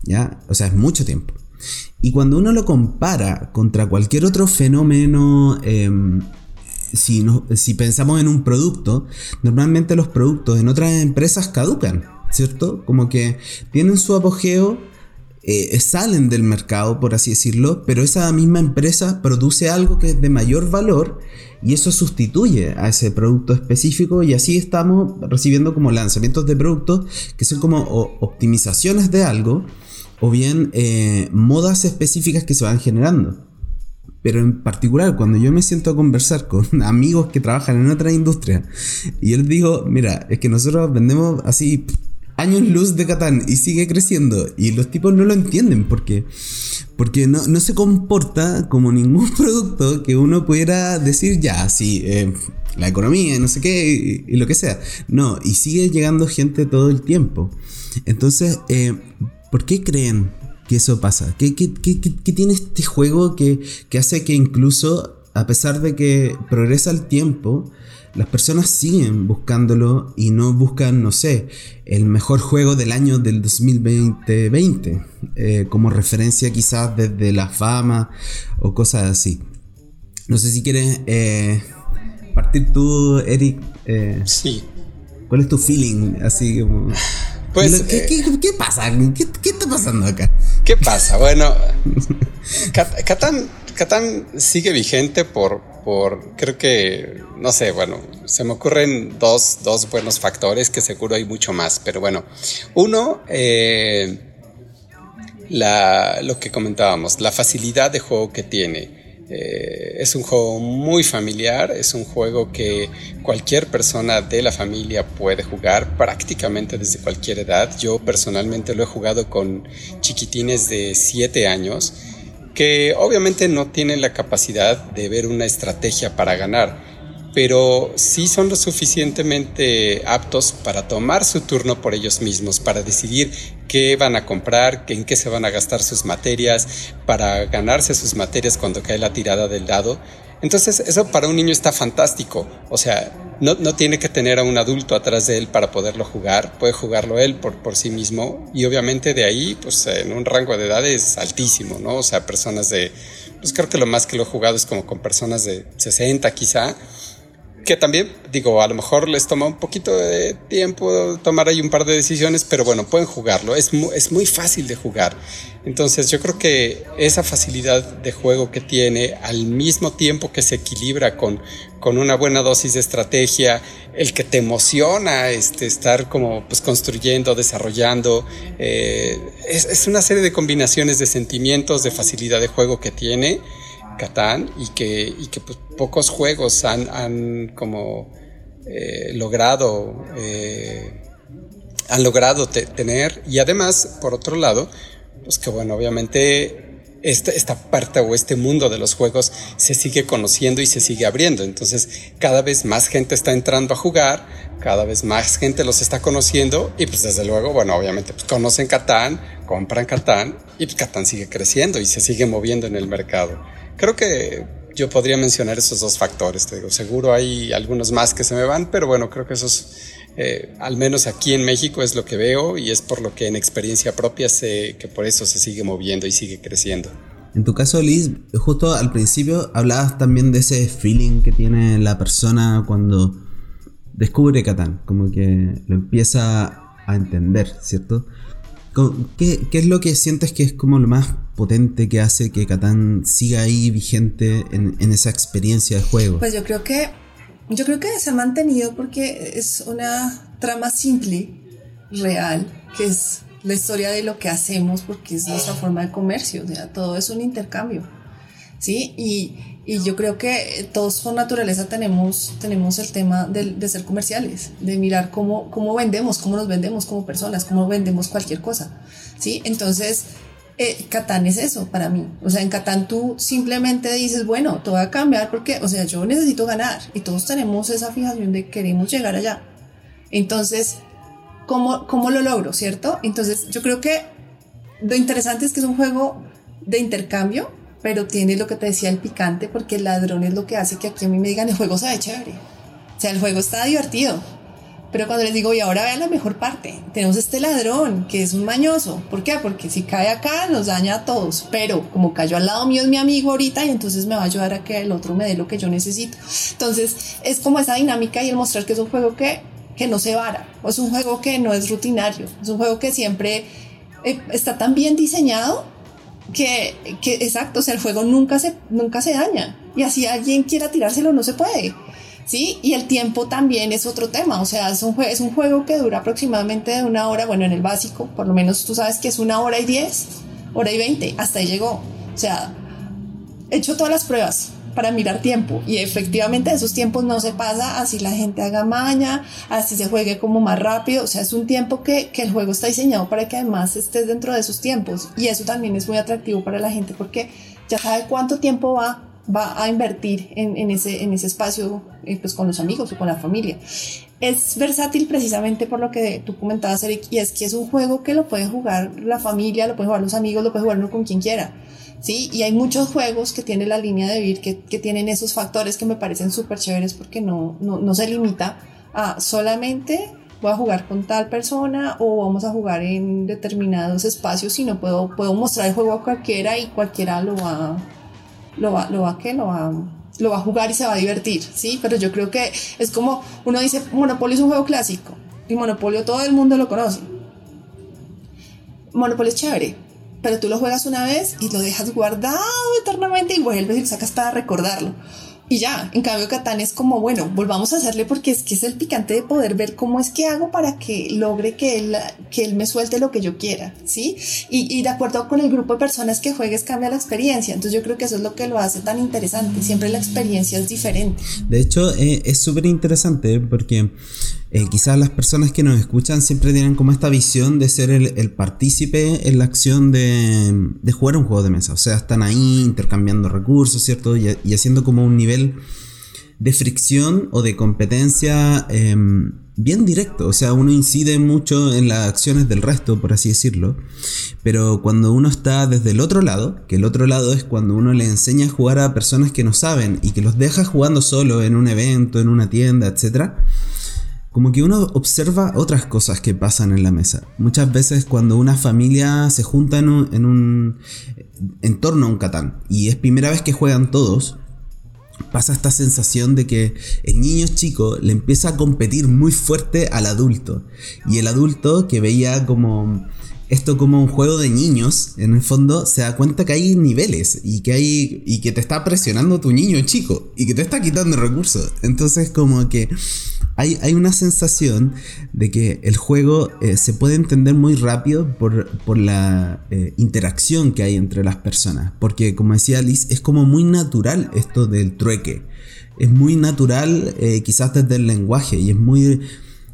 ¿ya? O sea, es mucho tiempo. Y cuando uno lo compara contra cualquier otro fenómeno, em, si, si pensamos en un producto, normalmente los productos en otras empresas caducan, ¿cierto? Como que tienen su apogeo eh, salen del mercado, por así decirlo, pero esa misma empresa produce algo que es de mayor valor y eso sustituye a ese producto específico y así estamos recibiendo como lanzamientos de productos que son como optimizaciones de algo o bien eh, modas específicas que se van generando. Pero en particular, cuando yo me siento a conversar con amigos que trabajan en otra industria y él digo, mira, es que nosotros vendemos así años luz de Catán y sigue creciendo. Y los tipos no lo entienden porque, porque no, no se comporta como ningún producto que uno pudiera decir ya, sí, eh, la economía, no sé qué, y, lo que sea. No, y sigue llegando gente todo el tiempo. Entonces, eh, ¿por qué creen que eso pasa? ¿Qué, qué, qué, qué tiene este juego que, que hace que incluso, a pesar de que progresa el tiempo, las personas siguen buscándolo y no buscan, no sé, el mejor juego del año del 2020 eh, como referencia quizás desde la fama o cosas así. No sé si quieres eh, partir tú, Eric. Eh, sí. ¿Cuál es tu feeling? Así como... Pues, ¿qué, pasa? ¿Qué, ¿Qué, está pasando acá? ¿Qué pasa? Bueno, Catán Catán sigue vigente por, por, creo que, no sé, bueno, se me ocurren dos, dos buenos factores que seguro hay mucho más, pero bueno, uno, eh, la, lo que comentábamos, la facilidad de juego que tiene. Eh, es un juego muy familiar, es un juego que cualquier persona de la familia puede jugar prácticamente desde cualquier edad. Yo personalmente lo he jugado con chiquitines de 7 años que obviamente no tienen la capacidad de ver una estrategia para ganar pero sí son lo suficientemente aptos para tomar su turno por ellos mismos, para decidir qué van a comprar, en qué se van a gastar sus materias, para ganarse sus materias cuando cae la tirada del dado. Entonces eso para un niño está fantástico, o sea, no, tiene que tener a un adulto atrás de él para poderlo jugar, puede jugarlo él por, por sí mismo. Y obviamente de ahí, pues en un rango de edades altísimo, ¿no? O sea, personas de, pues creo que lo más que lo he jugado es como con personas de 60 quizá, que también, digo, a lo mejor les toma un poquito de tiempo tomar ahí un par de decisiones, pero bueno, pueden jugarlo, es muy, es muy fácil de jugar. Entonces yo creo que esa facilidad de juego que tiene, al mismo tiempo que se equilibra con, con una buena dosis de estrategia, el que te emociona este, estar como pues construyendo, desarrollando, eh, es, es una serie de combinaciones de sentimientos, de facilidad de juego que tiene Catán y que, pues, pocos juegos han, como eh, logrado eh, han logrado tener y además por otro lado pues que bueno obviamente esta, esta, parte o este mundo de los juegos se sigue conociendo y se sigue abriendo. Entonces, cada vez más gente está entrando a jugar, cada vez más gente los está conociendo y pues desde luego, bueno, obviamente pues, conocen Catán, compran Catán y pues Catán sigue creciendo y se sigue moviendo en el mercado. Creo que yo podría mencionar esos dos factores, te digo, seguro hay algunos más que se me van, pero bueno, creo que esos, eh, al menos aquí en México es lo que veo y es por lo que en experiencia propia sé que por eso se sigue moviendo y sigue creciendo. En tu caso, Liz, justo al principio hablabas también de ese feeling que tiene la persona cuando descubre Catán, como que lo empieza a entender, ¿cierto? ¿Qué, ¿Qué, es lo que sientes que es como lo más potente que hace que Catán siga ahí vigente en, en, esa experiencia de juego? Pues yo creo que yo creo que se ha mantenido porque es una trama simple, real, que es la historia de lo que hacemos porque es nuestra forma de comercio, o sea, todo es un intercambio. ¿Sí? Y, y yo creo que todos por naturaleza tenemos, tenemos el tema de, de, ser comerciales, de mirar cómo, cómo vendemos, cómo nos vendemos como personas, cómo vendemos cualquier cosa. ¿sí? Entonces, eh, Catán es eso para mí. O sea, en Catán tú simplemente dices, bueno, todo va a cambiar porque, o sea, yo necesito ganar y todos tenemos esa fijación de queremos llegar allá. Entonces, ¿cómo, cómo lo logro, cierto? Entonces, yo creo que lo interesante es que es un juego de intercambio pero tiene lo que te decía el picante, porque el ladrón es lo que hace que aquí a mí me digan el juego se ve chévere. O sea, el juego está divertido. Pero cuando les digo, y ahora vean la mejor parte, tenemos este ladrón que es un mañoso. ¿Por qué? Porque si cae acá nos daña a todos. Pero como cayó al lado mío es mi amigo ahorita y entonces me va a ayudar a que el otro me dé lo que yo necesito. Entonces es como esa dinámica y el mostrar que es un juego que, que no se vara. O es un juego que no es rutinario. Es un juego que siempre eh, está tan bien diseñado que, que, exacto, o sea, el juego nunca se, nunca se daña. Y así alguien quiera tirárselo, no se puede. ¿Sí? Y el tiempo también es otro tema. O sea, es un, es un juego que dura aproximadamente una hora. Bueno, en el básico, por lo menos tú sabes que es una hora y diez, hora y veinte. Hasta ahí llegó. O sea, he hecho todas las pruebas para mirar tiempo. Y efectivamente esos tiempos no se pasa así la gente haga maña, así se juegue como más rápido. O sea, es un tiempo que, el juego está diseñado para que además estés dentro de esos tiempos. Y eso también es muy atractivo para la gente porque ya sabe cuánto tiempo va va a invertir en, en, ese, en ese espacio eh, pues con los amigos o con la familia. Es versátil precisamente por lo que tú comentabas, Eric, y es que es un juego que lo puede jugar la familia, lo puede jugar los amigos, lo puede jugar uno con quien quiera. ¿Sí? Y hay muchos juegos que tienen la línea de que, que tienen esos factores que me parecen súper chéveres porque no, no, no se limita a solamente voy a jugar con tal persona o vamos a jugar en determinados espacios, sino puedo, puedo mostrar el juego a cualquiera y cualquiera lo va, lo va, lo va, ¿qué? Lo va, lo va a jugar y se va a divertir, ¿sí? Pero yo creo que es como, uno dice, Monopoly es un juego clásico y Monopoly todo el mundo lo conoce. Monopoly es chévere, pero tú lo juegas una vez y lo dejas guardado eternamente y vuelves y lo sacas para recordarlo. y ya, en cambio Catán es como, bueno, volvamos a hacerle porque es que es el picante de poder ver cómo es que hago para que logre que él, que él me suelte lo que yo quiera, ¿sí? Y, de acuerdo con el grupo de personas que juegues cambia la experiencia, entonces yo creo que eso es lo que lo hace tan interesante, siempre la experiencia es diferente. De hecho, eh, es súper interesante porque eh, quizás las personas que nos escuchan siempre tienen como esta visión de ser el, partícipe en la acción de, de, jugar un juego de mesa, o sea, están ahí intercambiando recursos, ¿cierto? y haciendo como un nivel de fricción o de competencia em, bien directo. O sea, uno incide mucho en las acciones del resto, por así decirlo. Pero cuando uno está desde el otro lado, que el otro lado es cuando uno le enseña a jugar a personas que no saben y que los deja jugando solo en un evento, en una tienda, etc. Como que uno observa otras cosas que pasan en la mesa. Muchas veces cuando una familia se junta en un, en un torno a un Catán y es primera vez que juegan todos, pasa esta sensación de que el niño chico le empieza a competir muy fuerte al adulto. Y el adulto que veía como esto como un juego de niños, en el fondo se da cuenta que hay niveles y que hay y que te está presionando tu niño chico y que te está quitando recursos. Entonces como que hay, una sensación de que el juego eh, se puede entender muy rápido por, la eh, interacción que hay entre las personas. Porque como decía Liz, es como muy natural esto del trueque. Es muy natural eh, quizás desde el lenguaje y es muy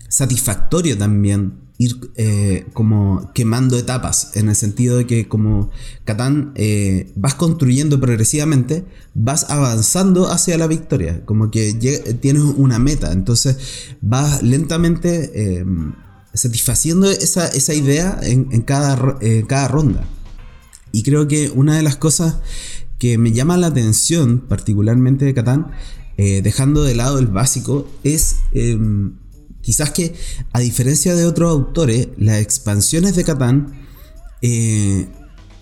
satisfactorio también ir eh, como quemando etapas, en el sentido de que como Catán eh, vas construyendo progresivamente, vas avanzando hacia la victoria, como que tienes una meta, entonces vas lentamente eh, satisfaciendo esa, idea en, cada, cada ronda. Y creo que una de las cosas que me llama la atención, particularmente de Catán, dejando de lado el básico, es em, Quizás que, a diferencia de otros autores, las expansiones de Catán eh,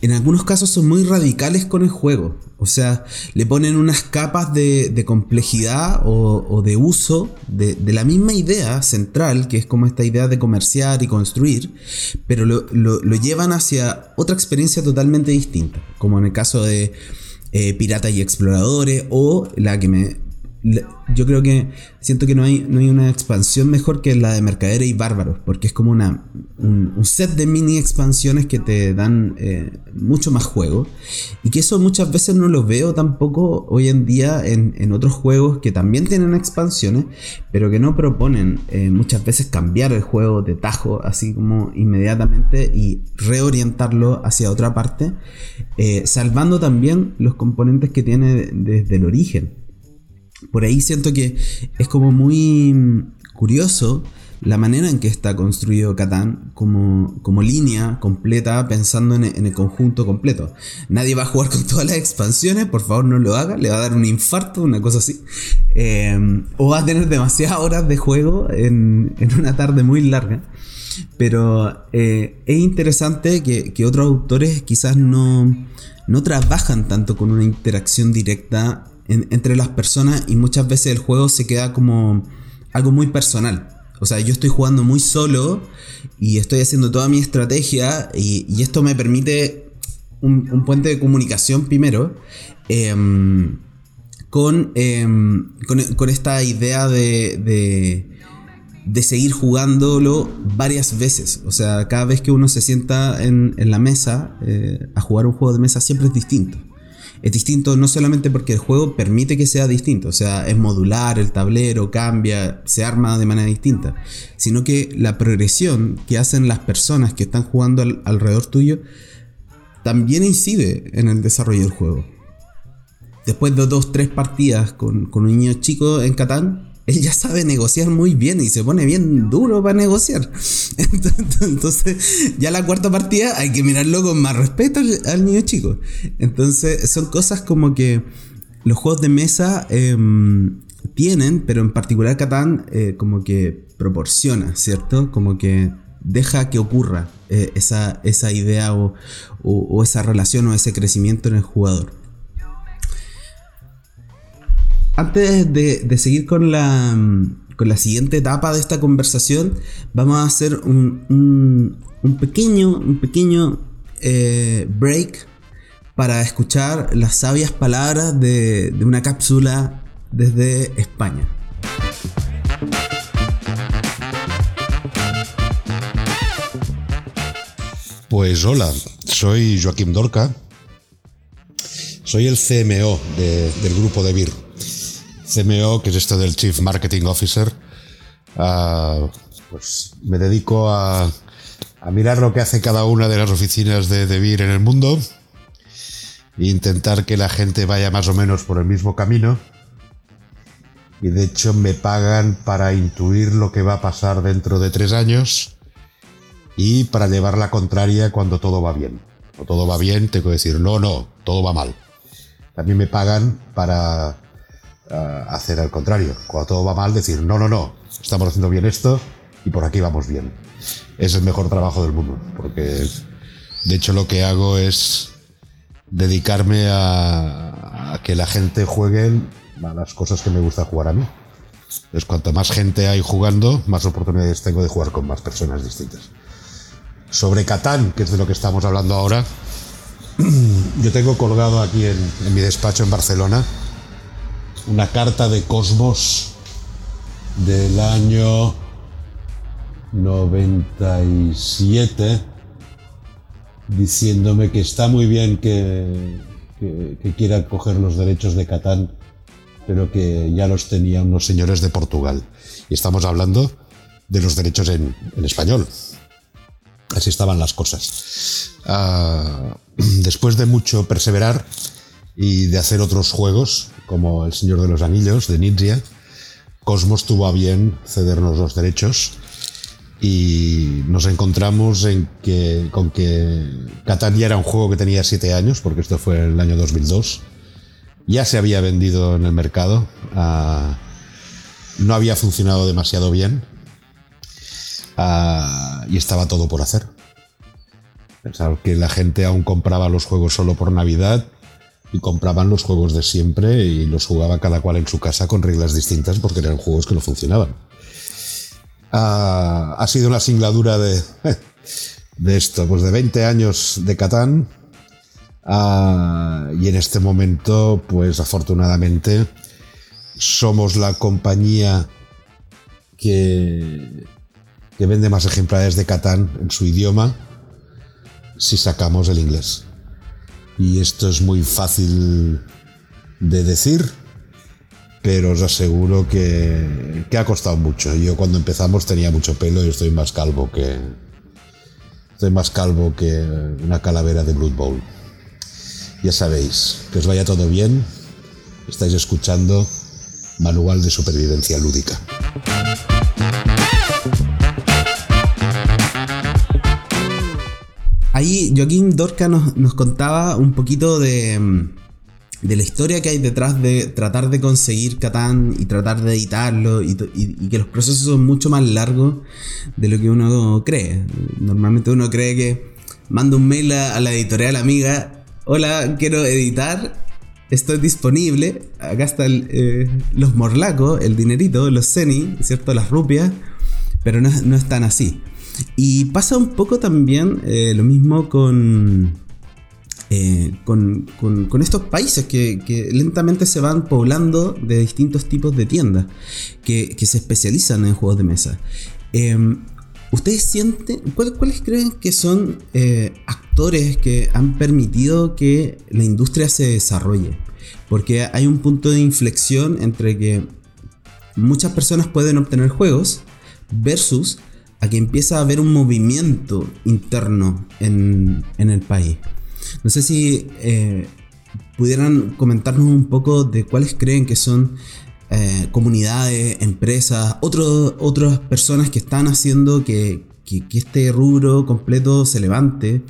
en algunos casos son muy radicales con el juego. O sea, le ponen unas capas de, complejidad o, de uso de, la misma idea central, que es como esta idea de comerciar y construir, pero lo, llevan hacia otra experiencia totalmente distinta, como en el caso de eh, Piratas y Exploradores o la que me yo creo que siento que no hay, no hay una expansión mejor que la de Mercaderes y Bárbaros, porque es como una, un, set de mini expansiones que te dan eh, mucho más juego. Y que eso muchas veces no lo veo tampoco hoy en día en, otros juegos que también tienen expansiones, pero que no proponen eh, muchas veces cambiar el juego de tajo, así como inmediatamente y reorientarlo hacia otra parte, eh, salvando también los componentes que tiene desde el origen. Por ahí siento que es como muy curioso la manera en que está construido Catán como, como línea completa pensando en, el conjunto completo. Nadie va a jugar con todas las expansiones, por favor no lo haga, le va a dar un infarto, una cosa así. Em, o va a tener demasiadas horas de juego en, una tarde muy larga. Pero eh, es interesante que, otros autores quizás no, no trabajan tanto con una interacción directa entre las personas y muchas veces el juego se queda como algo muy personal. O sea, yo estoy jugando muy solo y estoy haciendo toda mi estrategia y, esto me permite un, puente de comunicación primero em, em, con, con, esta idea de, de, seguir jugándolo varias veces. O sea, cada vez que uno se sienta en, la mesa eh, a jugar un juego de mesa siempre es distinto es distinto no solamente porque el juego permite que sea distinto, o sea, es modular, el tablero cambia, se arma de manera distinta, sino que la progresión que hacen las personas que están jugando alrededor tuyo también incide en el desarrollo del juego. Después de dos, tres partidas con, con un niño chico en Catán, él ya sabe negociar muy bien y se pone bien duro para negociar. Entonces, ya la cuarta partida hay que mirarlo con más respeto al, niño chico. Entonces, son cosas como que los juegos de mesa em, tienen, pero en particular Catán eh, como que proporciona, ¿cierto? Como que deja que ocurra eh, esa, esa, idea o esa relación o ese crecimiento en el jugador. Antes de, seguir con la, con la siguiente etapa de esta conversación, vamos a hacer un, pequeño, un pequeño eh, break para escuchar las sabias palabras de, una cápsula desde España. Pues hola, soy Joaquín Dorca. Soy el CMO del grupo de BIR. CMO, que es esto del Chief Marketing Officer. Ah, pues me dedico a, mirar lo que hace cada una de las oficinas de, de BIR en el mundo e intentar que la gente vaya más o menos por el mismo camino. Y de hecho me pagan para intuir lo que va a pasar dentro de tres años y para llevar la contraria cuando todo va bien. O todo va bien, tengo que decir, no, no, todo va mal. También me pagan para ah, hacer al contrario. Cuando todo va mal, decir, no, no, no, estamos haciendo bien esto y por aquí vamos bien. Es el mejor trabajo del mundo, porque de hecho lo que hago es dedicarme a, a que la gente juegue a las cosas que me gusta jugar a mí. Es cuanto más gente hay jugando, más oportunidades tengo de jugar con más personas distintas sobre Catán, que es de lo que estamos hablando ahora, yo tengo colgado aquí en, mi despacho en Barcelona una carta de Cosmos del año 97 diciéndome que está muy bien que, quiera coger los derechos de Catán, pero que ya los tenían unos señores de Portugal. Y estamos hablando de los derechos en, en español. Así estaban las cosas. Ah, después de mucho perseverar y de hacer otros juegos, como El Señor de los Anillos, de Ninja, Cosmos tuvo a bien cedernos los derechos y nos encontramos en que, con que Catan ya era un juego que tenía siete años, porque esto fue en el año 2002. Ya se había vendido en el mercado. Ah, no había funcionado demasiado bien Ah, y estaba todo por hacer. Pensar que la gente aún compraba los juegos solo por Navidad y compraban los juegos de siempre y los jugaba cada cual en su casa con reglas distintas porque eran juegos que no funcionaban. Ha sido una singladura de, de esto, pues de 20 años de Catán ah, y en este momento, pues afortunadamente, somos la compañía que que vende más ejemplares de Catán en su idioma si sacamos el inglés. Y esto es muy fácil de decir, pero os aseguro que, que ha costado mucho. Yo cuando empezamos tenía mucho pelo y estoy más calvo que. Estoy más calvo que una calavera de Blood Bowl. Ya sabéis, que os vaya todo bien. Estáis escuchando Manual de Supervivencia Lúdica. Ahí Joaquín Dorca nos, contaba un poquito de, mm, de, la historia que hay detrás de tratar de conseguir Catán y tratar de editarlo y, que los procesos son mucho más largos de lo que uno cree. Normalmente uno cree que manda un mail a, la editorial amiga, hola, quiero editar, estoy disponible, acá están eh, los morlacos, el dinerito, los ceni, ¿cierto? Las rupias, pero no, no es tan así. Y pasa un poco también eh, lo mismo eh, con, con, estos países que, lentamente se van poblando de distintos tipos de tiendas que, se especializan en juegos de mesa. Em, ¿Ustedes sienten, cuáles creen que son eh, actores que han permitido que la industria se desarrolle? Porque hay un punto de inflexión entre que muchas personas pueden obtener juegos versus a que empieza a haber un movimiento interno en, el país. No sé si eh, pudieran comentarnos un poco de cuáles creen que son eh, comunidades, empresas, otras personas que están haciendo que, este rubro completo se levante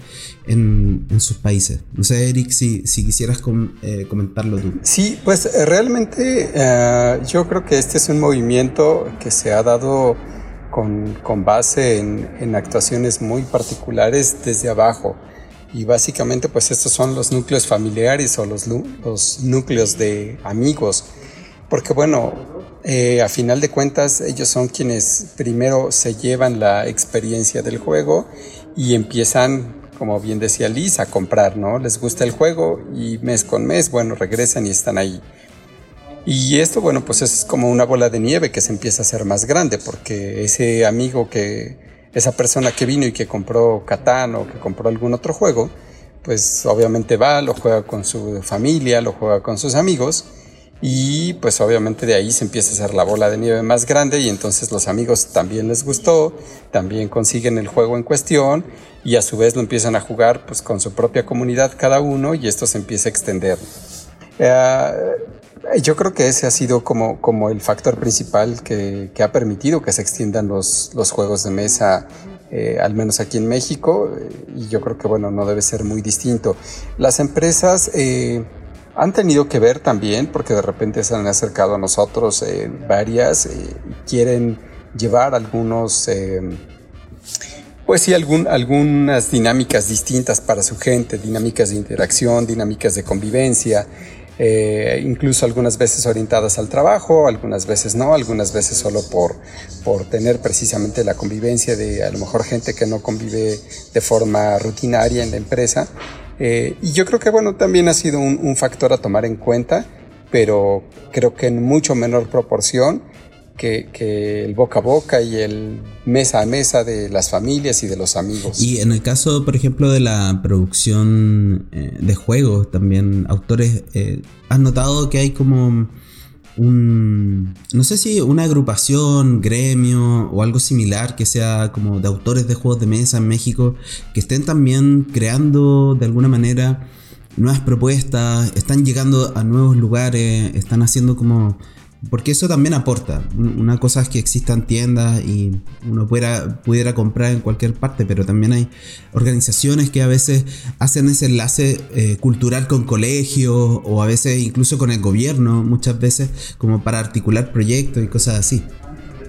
en, sus países. No sé, Eric, si, quisieras eh, comentarlo tú. Sí, pues realmente yo creo que este es un movimiento que se ha dado con, base en, actuaciones muy particulares desde abajo. Y básicamente pues estos son los núcleos familiares o los, los núcleos de amigos. Porque bueno, eh, a final de cuentas ellos son quienes primero se llevan la experiencia del juego y empiezan, como bien decía Liz, a comprar, ¿no? Les gusta el juego y mes con mes, bueno, regresan y están ahí. Y esto, bueno, pues es como una bola de nieve que se empieza a hacer más grande, porque ese amigo que, esa persona que vino y que compró Catán o que compró algún otro juego, pues obviamente va, lo juega con su familia, lo juega con sus amigos, y pues obviamente de ahí se empieza a hacer la bola de nieve más grande y entonces los amigos también les gustó, también consiguen el juego en cuestión y a su vez lo empiezan a jugar pues con su propia comunidad cada uno y esto se empieza a extender. Eh, yo creo que ese ha sido como, como el factor principal que, que ha permitido que se extiendan los, los juegos de mesa eh, al menos aquí en México, y yo creo que bueno, no debe ser muy distinto. Las empresas eh, han tenido que ver también, porque de repente se han acercado a nosotros eh, varias quieren llevar algunos, eh, pues sí, algún, algunas dinámicas distintas para su gente, dinámicas de interacción, dinámicas de convivencia. Eh, incluso algunas veces orientadas al trabajo, algunas veces no, algunas veces solo por, por tener precisamente la convivencia de a lo mejor gente que no convive de forma rutinaria en la empresa. Eh, y yo creo que, bueno, también ha sido un, factor a tomar en cuenta, pero creo que en mucho menor proporción que, el boca a boca y el mesa a mesa de las familias y de los amigos. Y en el caso, por ejemplo, de la producción eh, de juegos, también autores, eh, ¿has notado que hay como un, no sé si una agrupación, gremio o algo similar que sea como de autores de juegos de mesa en México que estén también creando de alguna manera nuevas propuestas, están llegando a nuevos lugares, están haciendo como porque eso también aporta. Una cosa es que existan tiendas y uno pudiera, pudiera comprar en cualquier parte, pero también hay organizaciones que a veces hacen ese enlace eh, cultural con colegios o a veces incluso con el gobierno, muchas veces como para articular proyectos y cosas así.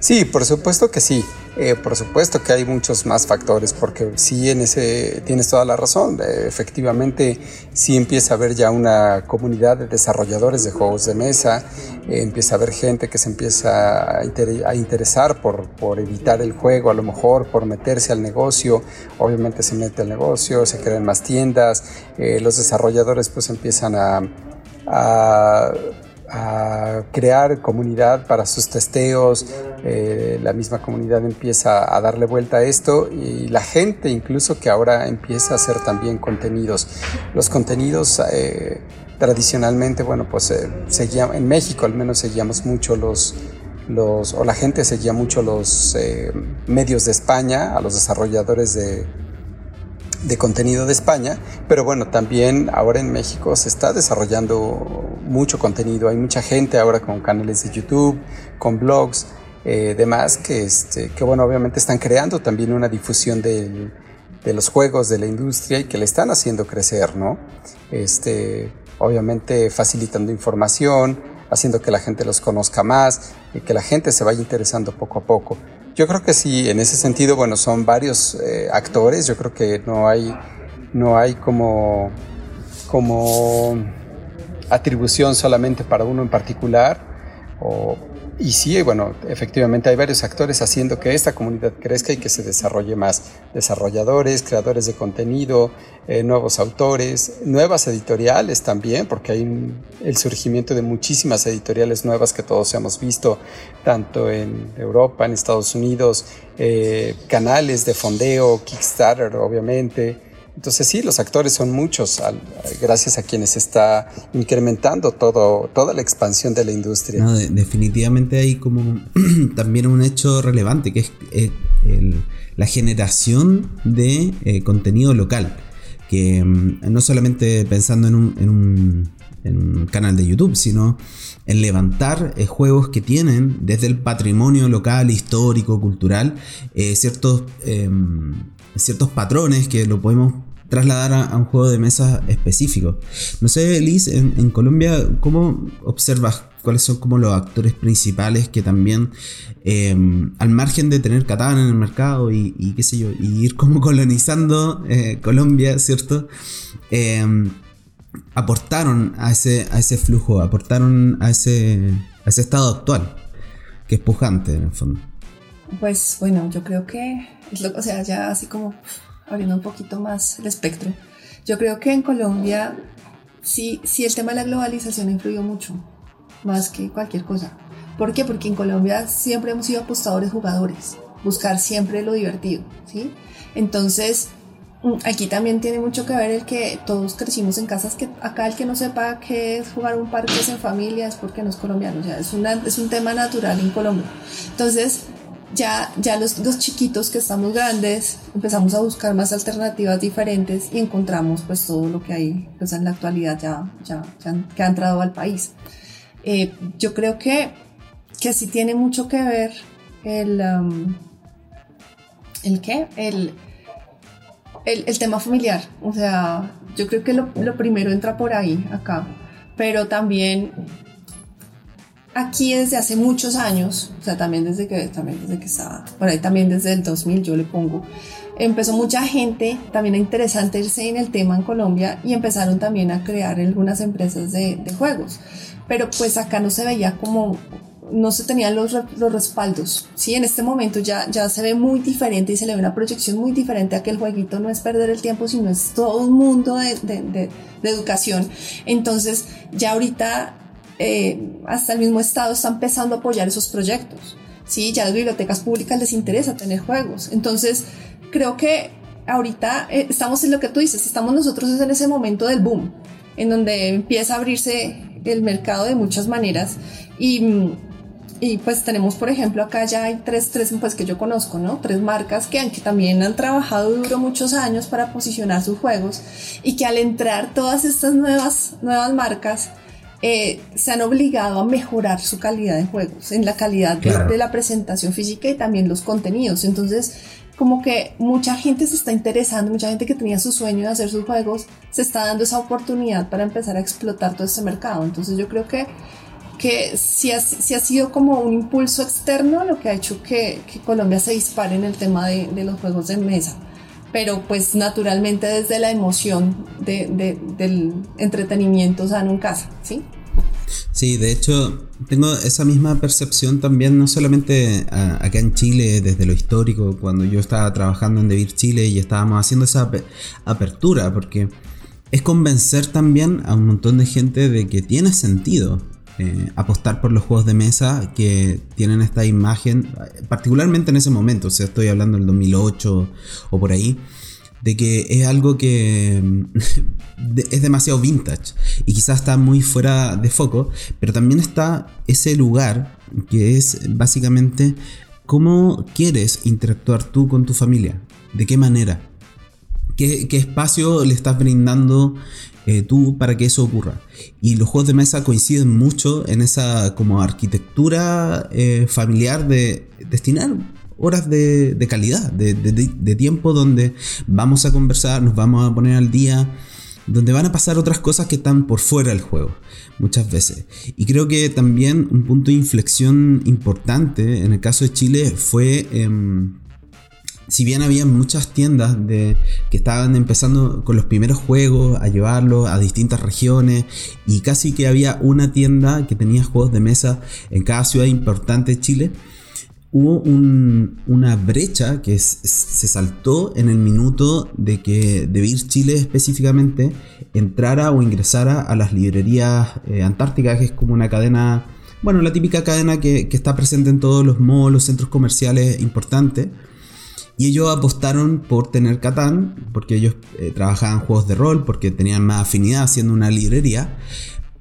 Sí, por supuesto que sí. Eh, por supuesto que hay muchos más factores, porque sí en ese tienes toda la razón. Eh, efectivamente, sí empieza a haber ya una comunidad de desarrolladores de juegos de mesa, eh, empieza a haber gente que se empieza a, interesar por, por, evitar el juego, a lo mejor por meterse al negocio. Obviamente se mete al negocio, se crean más tiendas, los desarrolladores pues empiezan a a crear comunidad para sus testeos, eh, la misma comunidad empieza a darle vuelta a esto y la gente incluso que ahora empieza a hacer también contenidos. Los contenidos eh, tradicionalmente, bueno, pues eh, seguía, en México al menos seguíamos mucho los, los, o la gente seguía mucho los medios de España, a los desarrolladores de, de contenido de España, pero bueno, también ahora en México se está desarrollando mucho contenido, hay mucha gente ahora con canales de YouTube, con blogs, eh, demás, que, este, que bueno, obviamente están creando también una difusión de los juegos de la industria y que le están haciendo crecer, ¿no? Este, obviamente facilitando información, haciendo que la gente los conozca más y que la gente se vaya interesando poco a poco. Yo creo que sí, en ese sentido, bueno, son varios eh, actores, yo creo que no hay, no hay como, como atribución solamente para uno en particular, y sí, bueno, efectivamente hay varios actores haciendo que esta comunidad crezca y que se desarrolle más. Desarrolladores, creadores de contenido, eh, nuevos autores, nuevas editoriales también, porque hay el surgimiento de muchísimas editoriales nuevas que todos hemos visto, tanto en Europa, en Estados Unidos, eh, canales de fondeo, Kickstarter, obviamente. Entonces sí, los actores son muchos, gracias a quienes está incrementando todo, toda la expansión de la industria. definitivamente hay como también un hecho relevante, que es eh, la generación de eh, contenido local. Que mm, no solamente pensando en un, canal de YouTube, sino en levantar eh, juegos que tienen desde el patrimonio local, histórico, cultural, ciertos em, ciertos patrones que lo podemos trasladar a, un juego de mesa específico. No sé, Liz, en, Colombia, ¿cómo observas cuáles son como los actores principales que también, eh, al margen de tener Catán en el mercado y, qué sé yo, y ir como colonizando eh, Colombia, ¿cierto? Eh, aportaron a ese, a ese flujo, aportaron a ese, a ese estado actual, que es pujante en el fondo. Pues bueno, yo creo que, o sea, ya así como abriendo un poquito más el espectro, yo creo que en Colombia sí, sí el tema de la globalización ha influido mucho. más que cualquier cosa. ¿Por qué? Porque en Colombia siempre hemos sido apostadores jugadores, buscar siempre lo divertido, ¿sí? Entonces, mm, aquí también tiene mucho que ver el que todos crecimos en casas que acá el que no sepa qué es jugar un parque en familia es porque no es colombiano, o sea, es, una, es un tema natural en Colombia. Entonces, ya, ya los, los, chiquitos que estamos grandes empezamos a buscar más alternativas diferentes y encontramos pues todo lo que hay pues, en la actualidad ya, ya, ya que ha entrado al país. Eh, yo creo que, que sí tiene mucho que ver el... Um, ¿El qué? El, el, el, tema familiar. O sea, yo creo que lo, lo primero entra por ahí, acá. Pero también aquí desde hace muchos años, o sea, también desde que, también desde que estaba, por ahí también desde el 2000 yo le pongo, empezó mucha gente también a interesarse en el tema en Colombia y empezaron también a crear algunas empresas de, de juegos. Pero pues acá no se veía como, no se tenían los, los respaldos. Sí, en este momento ya, ya se ve muy diferente y se le ve una proyección muy diferente a que el jueguito no es perder el tiempo, sino es todo un mundo de, de, de, de educación. Entonces, ya ahorita eh, hasta el mismo Estado está empezando a apoyar esos proyectos. ¿sí? Ya las bibliotecas públicas les interesa tener juegos. Entonces, creo que ahorita eh, estamos en lo que tú dices, estamos nosotros en ese momento del boom, en donde empieza a abrirse el mercado de muchas maneras. Y, y pues tenemos, por ejemplo, acá ya hay tres, tres pues que yo conozco, ¿no? Tres marcas que, que también han trabajado duro muchos años para posicionar sus juegos y que al entrar todas estas nuevas, nuevas marcas, eh, se han obligado a mejorar su calidad de juegos, en la calidad de, la presentación física y también los contenidos. Entonces, como que mucha gente se está interesando, mucha gente que tenía su sueño de hacer sus juegos, se está dando esa oportunidad para empezar a explotar todo este mercado. Entonces, yo creo que que sí ha, ha, sido como un impulso externo lo que ha hecho que, que Colombia se dispare en el tema de, de, los juegos de mesa. Pero pues naturalmente desde la emoción de, de, del entretenimiento sano en casa, ¿sí? Sí, de hecho, tengo esa misma percepción también, no solamente acá en Chile, desde lo histórico, cuando yo estaba trabajando en Devir Chile y estábamos haciendo esa apertura, porque es convencer también a un montón de gente de que tiene sentido eh, apostar por los juegos de mesa que tienen esta imagen, particularmente en ese momento, o sea, estoy hablando del 2008 o por ahí de que es algo que es demasiado vintage y quizás está muy fuera de foco, pero también está ese lugar que es básicamente cómo quieres interactuar tú con tu familia, de qué manera, qué, espacio le estás brindando eh, tú para que eso ocurra. Y los juegos de mesa coinciden mucho en esa como arquitectura eh, familiar de destinar horas de, calidad, de, tiempo donde vamos a conversar, nos vamos a poner al día, donde van a pasar otras cosas que están por fuera del juego, muchas veces. Y creo que también un punto de inflexión importante en el caso de Chile fue... Em, si bien había muchas tiendas que estaban empezando con los primeros juegos a llevarlos a distintas regiones y casi que había una tienda que tenía juegos de mesa en cada ciudad importante de Chile, hubo una brecha que se saltó en el minuto de que Debir Chile específicamente entrara o ingresara a las librerías eh, antárticas, que es como una cadena, bueno, la típica cadena que, está presente en todos los malls, los centros comerciales importantes. Y ellos apostaron por tener Catán, porque ellos eh, trabajaban juegos de rol, porque tenían más afinidad haciendo una librería.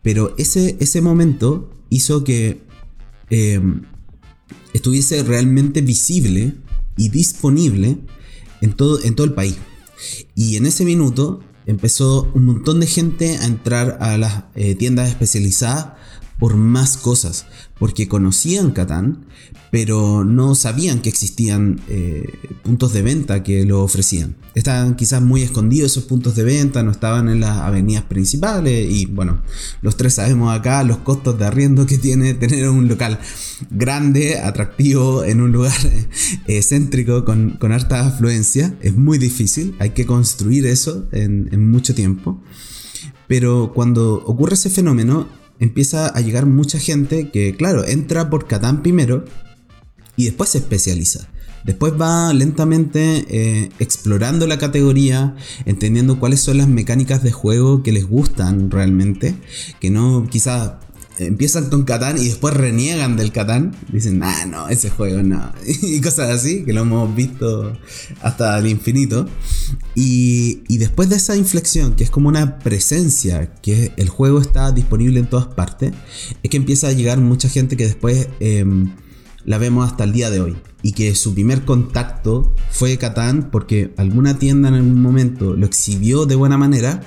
Pero ese, ese momento hizo que eh, estuviese realmente visible y disponible en todo, en todo el país. Y en ese minuto empezó un montón de gente a entrar a las eh, tiendas especializadas por más cosas, porque conocían Catán, pero no sabían que existían eh, puntos de venta que lo ofrecían. Estaban quizás muy escondidos esos puntos de venta, no estaban en las avenidas principales y bueno, los tres sabemos acá los costos de arriendo que tiene tener un local grande, atractivo, en un lugar eh, céntrico con, con, harta afluencia. Es muy difícil, hay que construir eso en, en mucho tiempo. Pero cuando ocurre ese fenómeno, empieza a llegar mucha gente que, claro, entra por Catán primero y después se especializa. Después va lentamente eh, explorando la categoría, entendiendo cuáles son las mecánicas de juego que les gustan realmente, que no quizás empiezan con Catán y después reniegan del Catán. Dicen, ah, no, ese juego no. y cosas así, que lo hemos visto hasta el infinito. Y, y, después de esa inflexión, que es como una presencia, que el juego está disponible en todas partes, es que empieza a llegar mucha gente que después em, la vemos hasta el día de hoy. Y que su primer contacto fue Catán porque alguna tienda en algún momento lo exhibió de buena manera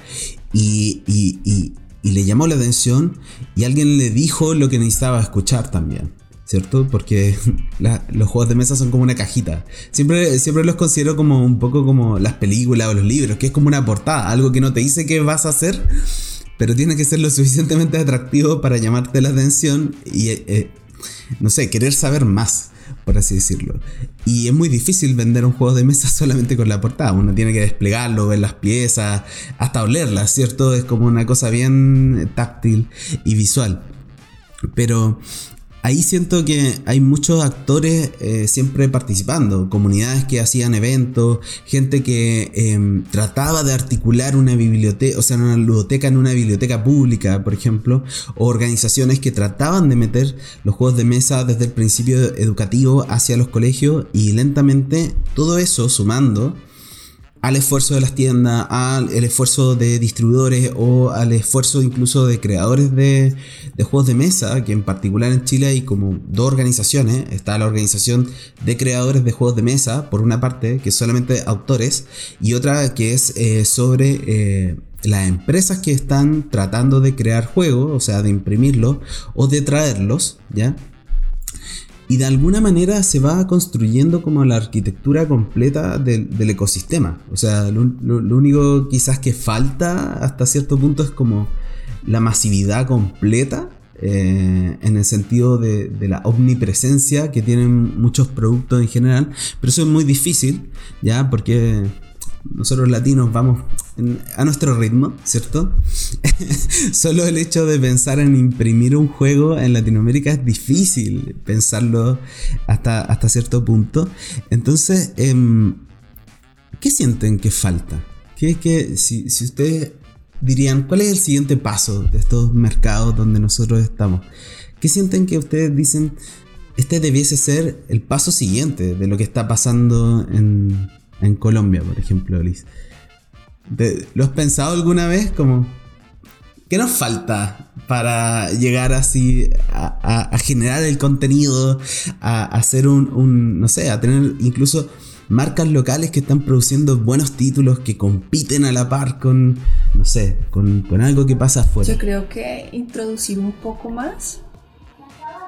y, y, y le llamó la atención y alguien le dijo lo que necesitaba escuchar también. ¿Cierto? Porque los juegos de mesa son como una cajita. Siempre, siempre los considero como un poco como las películas o los libros, que es como una portada, algo que no te dice qué vas a hacer, pero tiene que ser lo suficientemente atractivo para llamarte la atención y, eh, no sé, querer saber más por así decirlo. Y es muy difícil vender un juego de mesa solamente con la portada. Uno tiene que desplegarlo, ver las piezas, hasta olerlas, ¿cierto? Es como una cosa bien táctil y visual. Pero ahí siento que hay muchos actores eh, siempre participando, comunidades que hacían eventos, gente que em, trataba de articular una biblioteca, o sea, una biblioteca en una biblioteca pública, por ejemplo, o organizaciones que trataban de meter los juegos de mesa desde el principio educativo hacia los colegios y lentamente todo eso sumando al esfuerzo de las tiendas, al esfuerzo de distribuidores o al esfuerzo incluso de creadores de, juegos de mesa, que en particular en Chile hay como dos organizaciones. Está la organización de creadores de juegos de mesa, por una parte, que es solamente autores, y otra que es eh, sobre... Eh, las empresas que están tratando de crear juegos, o sea, de imprimirlos o de traerlos, ¿ya? Y de alguna manera se va construyendo como la arquitectura completa del, ecosistema. O sea, lo, único quizás que falta hasta cierto punto es como la masividad completa. Eh, en el sentido de, de, la omnipresencia que tienen muchos productos en general, pero eso es muy difícil, ya, porque nosotros latinos vamos a nuestro ritmo, ¿cierto? Solo el hecho de pensar en imprimir un juego en Latinoamérica es difícil pensarlo hasta, hasta cierto punto. Entonces, em, ¿qué sienten que falta? ¿Qué, si, si ustedes dirían, ¿cuál es el siguiente paso de estos mercados donde nosotros estamos? ¿Qué sienten que ustedes dicen, este debiese ser el paso siguiente de lo que está pasando en en Colombia, por ejemplo, Liz. ¿Lo has pensado alguna vez? Como, ¿qué nos falta para llegar así a, generar el contenido, a, hacer un, no sé, a tener incluso marcas locales que están produciendo buenos títulos que compiten a la par con, no sé, con, algo que pasa afuera? Yo creo que introducir un poco más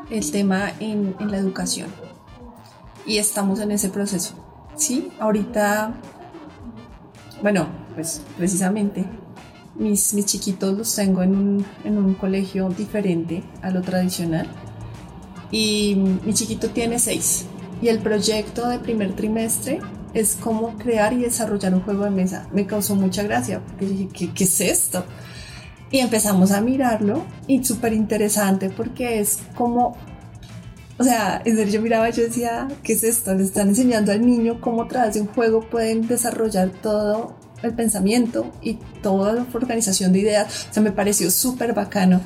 el tema en la educación. Y estamos en ese proceso Sí, ahorita, bueno, pues precisamente mis, mis chiquitos los tengo en un, en un colegio diferente a lo tradicional y mi chiquito tiene seis y el proyecto de primer trimestre es cómo crear y desarrollar un juego de mesa. Me causó mucha gracia porque dije, ¿qué, qué es esto? Y empezamos a mirarlo y súper interesante porque es como o sea, en serio yo miraba y yo decía, ¿qué es esto? Le están enseñando al niño cómo a través de un juego pueden desarrollar todo el pensamiento y toda la organización de ideas. O sea, me pareció súper bacano.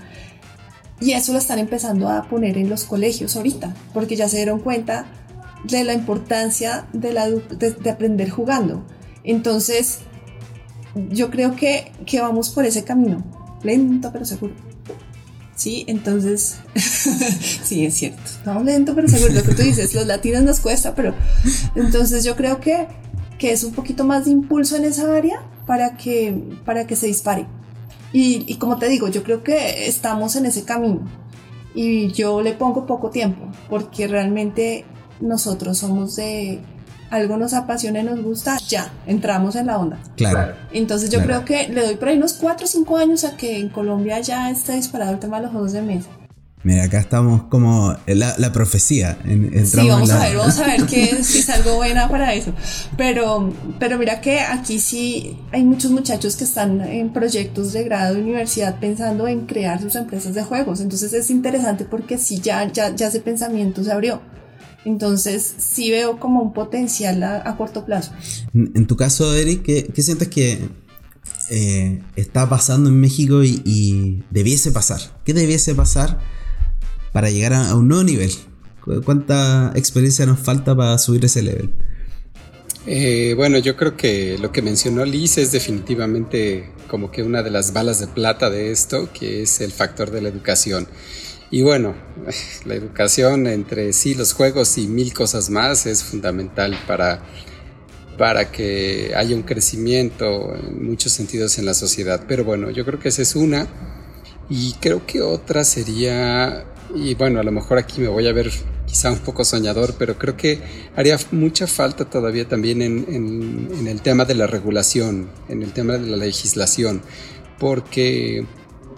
Y eso lo están empezando a poner en los colegios ahorita, porque ya se dieron cuenta de la importancia de, la, de, aprender jugando. Entonces, yo creo que, que vamos por ese camino, lento pero seguro. Sí, entonces, sí, es cierto. No lento, pero seguro lo que tú dices, los latinos nos cuesta, pero entonces yo creo que, que es un poquito más de impulso en esa área para que, para que se dispare. Y, y como te digo, yo creo que estamos en ese camino y yo le pongo poco tiempo porque realmente nosotros somos de algo nos apasiona y nos gusta, ya, entramos en la onda. Claro. Entonces yo creo que le doy por ahí unos 4 o 5 años a que en Colombia ya esté disparado el tema de los juegos de mesa. Mira, acá estamos como la, la profecía. En, sí, vamos a ver, vamos a ver qué, si es algo buena para eso. Pero, pero mira que aquí sí hay muchos muchachos que están en proyectos de grado de universidad pensando en crear sus empresas de juegos. Entonces es interesante porque sí, ya, ya, ya ese pensamiento se abrió. Entonces sí veo como un potencial a, corto plazo. En tu caso, Eric, ¿qué, sientes que eh, está pasando en México y, debiese pasar. ¿Qué debiese pasar para llegar a, un nuevo nivel? ¿Cuánta experiencia nos falta para subir ese level? Eh, bueno, yo creo que lo que mencionó Liz es definitivamente como que una de las balas de plata de esto, que es el factor de la educación. Y bueno, la educación entre sí, los juegos y mil cosas más es fundamental para para que haya un crecimiento en muchos sentidos en la sociedad. Pero bueno, yo creo que esa es una. Y creo que otra sería, y bueno, a lo mejor aquí me voy a ver quizá un poco soñador, pero creo que haría mucha falta todavía también en, el tema de la regulación, en el tema de la legislación, porque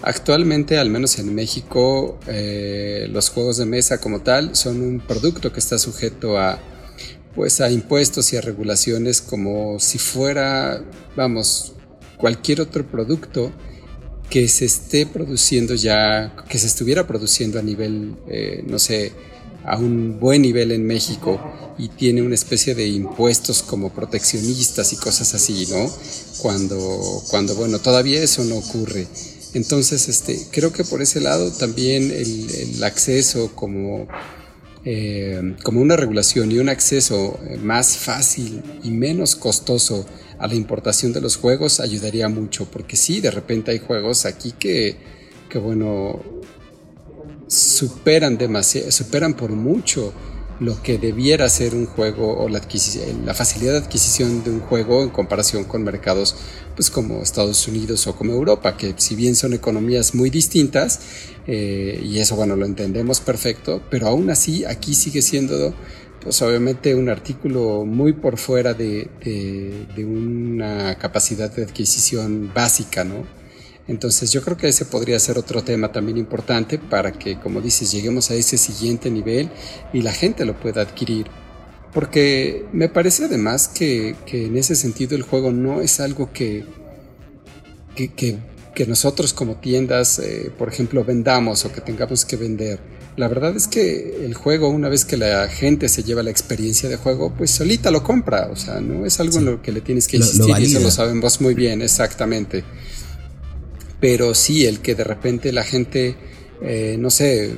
actualmente, al menos en México, eh, los juegos de mesa como tal son un producto que está sujeto a pues a impuestos y a regulaciones como si fuera, vamos, cualquier otro producto que se esté produciendo ya, que se estuviera produciendo a nivel, eh, no sé, a un buen nivel en México y tiene una especie de impuestos como proteccionistas y cosas así, ¿no? Cuando, cuando bueno, todavía eso no ocurre. Entonces, este, creo que por ese lado también el, acceso como eh, como una regulación y un acceso eh, más fácil y menos costoso a la importación de los juegos ayudaría mucho, porque sí, de repente hay juegos aquí que, que bueno, superan demasiado, superan por mucho lo que debiera ser un juego o la, facilidad de adquisición de un juego en comparación con mercados pues como Estados Unidos o como Europa, que si bien son economías muy distintas, eh, y eso bueno lo entendemos perfecto, pero aún así aquí sigue siendo pues obviamente un artículo muy por fuera de, de una capacidad de adquisición básica, ¿no? Entonces yo creo que ese podría ser otro tema también importante para que, como dices, lleguemos a ese siguiente nivel y la gente lo pueda adquirir. Porque me parece además que, en ese sentido el juego no es algo que, que, nosotros como tiendas, eh, por ejemplo, vendamos o que tengamos que vender. La verdad es que el juego, una vez que la gente se lleva la experiencia de juego, pues solita lo compra. O sea, no es algo en lo que le tienes que insistir y eso lo sabemos muy bien, exactamente pero sí el que de repente la gente, eh, no sé,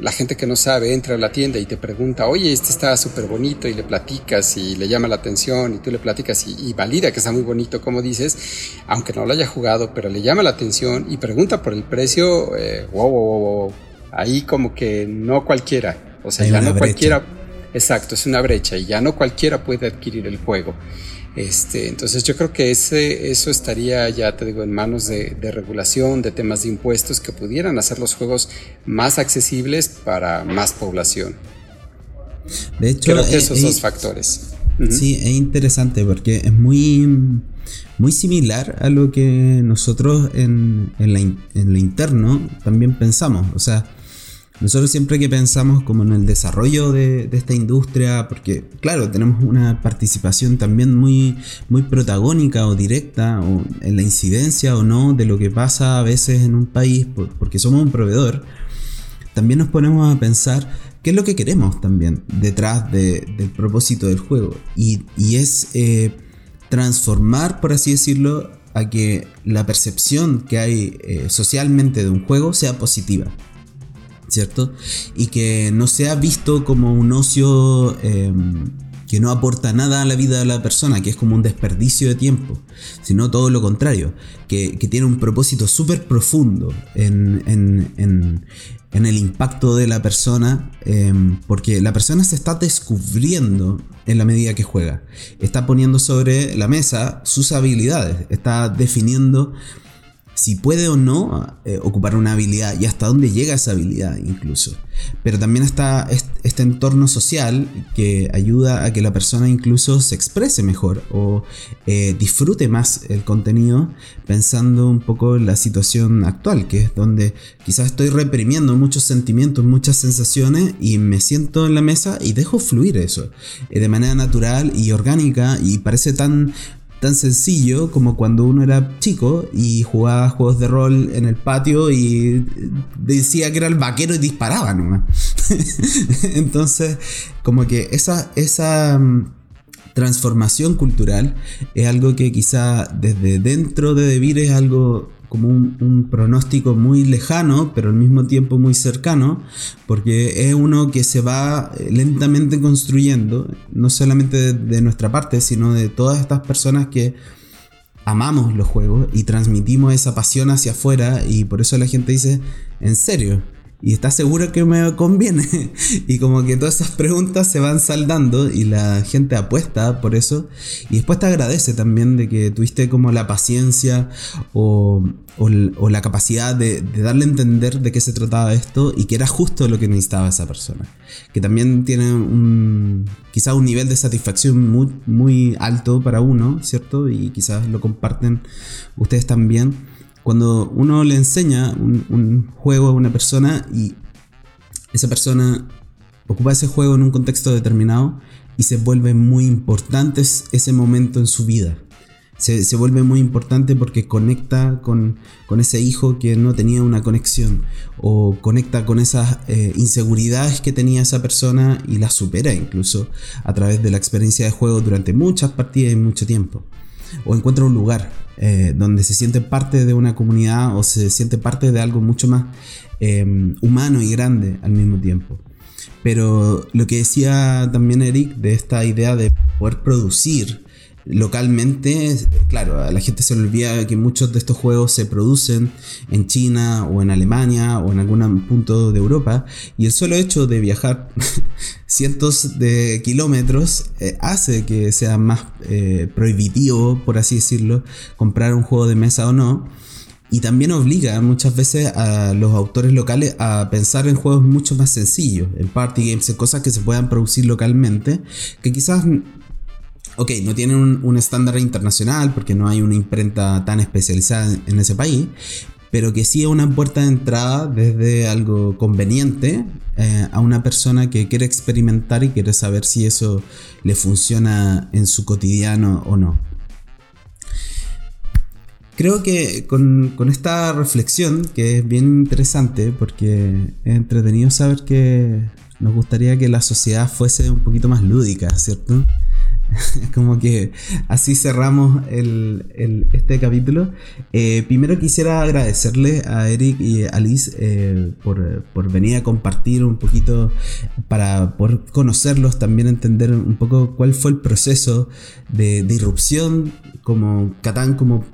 la gente que no sabe entra a la tienda y te pregunta, oye, este está súper bonito y le platicas y le llama la atención y tú le platicas y, valida que está muy bonito, como dices, aunque no lo haya jugado, pero le llama la atención y pregunta por el precio, eh, wow, wow, wow, ahí como que no cualquiera, o sea, ya no cualquiera, exacto, es una brecha y ya no cualquiera puede adquirir el juego. Este, entonces yo creo que ese, eso estaría ya, te digo, en manos de, regulación, de temas de impuestos que pudieran hacer los juegos más accesibles para más población. De hecho, creo que esos dos factores. Sí, es interesante porque es muy, muy similar a lo que nosotros en, en, la, en lo interno también pensamos. O sea, nosotros siempre que pensamos como en el desarrollo de, esta industria, porque claro, tenemos una participación también muy, muy protagónica o directa o en la incidencia o no de lo que pasa a veces en un país, porque somos un proveedor, también nos ponemos a pensar qué es lo que queremos también detrás del propósito del juego. Y, es eh, transformar, por así decirlo, a que la percepción que hay eh, socialmente de un juego sea positiva. ¿Cierto? Y que no sea visto como un ocio em, que no aporta nada a la vida de la persona, que es como un desperdicio de tiempo, sino todo lo contrario, que, tiene un propósito súper profundo en, en, el impacto de la persona, em, porque la persona se está descubriendo en la medida que juega, está poniendo sobre la mesa sus habilidades, está definiendo si puede o no eh, ocupar una habilidad y hasta dónde llega esa habilidad incluso. Pero también está este entorno social que ayuda a que la persona incluso se exprese mejor o eh, disfrute más el contenido pensando un poco en la situación actual, que es donde quizás estoy reprimiendo muchos sentimientos, muchas sensaciones y me siento en la mesa y dejo fluir eso eh, de manera natural y orgánica y parece tan tan sencillo como cuando uno era chico y jugaba juegos de rol en el patio y decía que era el vaquero y disparaba nomás. Entonces, como que esa, esa mm, transformación cultural es algo que quizá desde dentro de Debir es algo como un, pronóstico muy lejano, pero al mismo tiempo muy cercano, porque es uno que se va eh, lentamente construyendo, no solamente de, nuestra parte, sino de todas estas personas que amamos los juegos y transmitimos esa pasión hacia afuera y por eso la gente dice, en serio, y estás seguro que me conviene. y como que todas esas preguntas se van saldando y la gente apuesta por eso. Y después te agradece también de que tuviste como la paciencia o, o, la capacidad de, darle a entender de qué se trataba esto y que era justo lo que necesitaba esa persona. Que también tiene un quizás un nivel de satisfacción muy, muy alto para uno, ¿cierto? Y quizás lo comparten ustedes también cuando uno le enseña un, juego a una persona y esa persona ocupa ese juego en un contexto determinado y se vuelve muy importante ese momento en su vida. Se, vuelve muy importante porque conecta con, ese hijo que no tenía una conexión o conecta con esas eh, inseguridades que tenía esa persona y las supera incluso a través de la experiencia de juego durante muchas partidas y mucho tiempo o encuentra un lugar eh, donde se siente parte de una comunidad o se siente parte de algo mucho más em, humano y grande al mismo tiempo. Pero lo que decía también Eric de esta idea de poder producir localmente, claro, a la gente se le olvida que muchos de estos juegos se producen en China o en Alemania o en algún punto de Europa y el solo hecho de viajar cientos de kilómetros eh, hace que sea más eh, prohibitivo, por así decirlo, comprar un juego de mesa o no. Y también obliga muchas veces a los autores locales a pensar en juegos mucho más sencillos, en party games, en cosas que se puedan producir localmente, que quizás ok, no tienen un, estándar internacional porque no hay una imprenta tan especializada en, ese país, pero que sí es una puerta de entrada desde algo conveniente eh, a una persona que quiere experimentar y quiere saber si eso le funciona en su cotidiano o no. Creo que con, con, esta reflexión, que es bien interesante, porque es entretenido saber que nos gustaría que la sociedad fuese un poquito más lúdica, ¿cierto? como que así cerramos este capítulo. Eh, primero quisiera agradecerle a Eric y a Liz eh, por, venir a compartir un poquito para poder conocerlos, también entender un poco cuál fue el proceso de irrupción como Catán como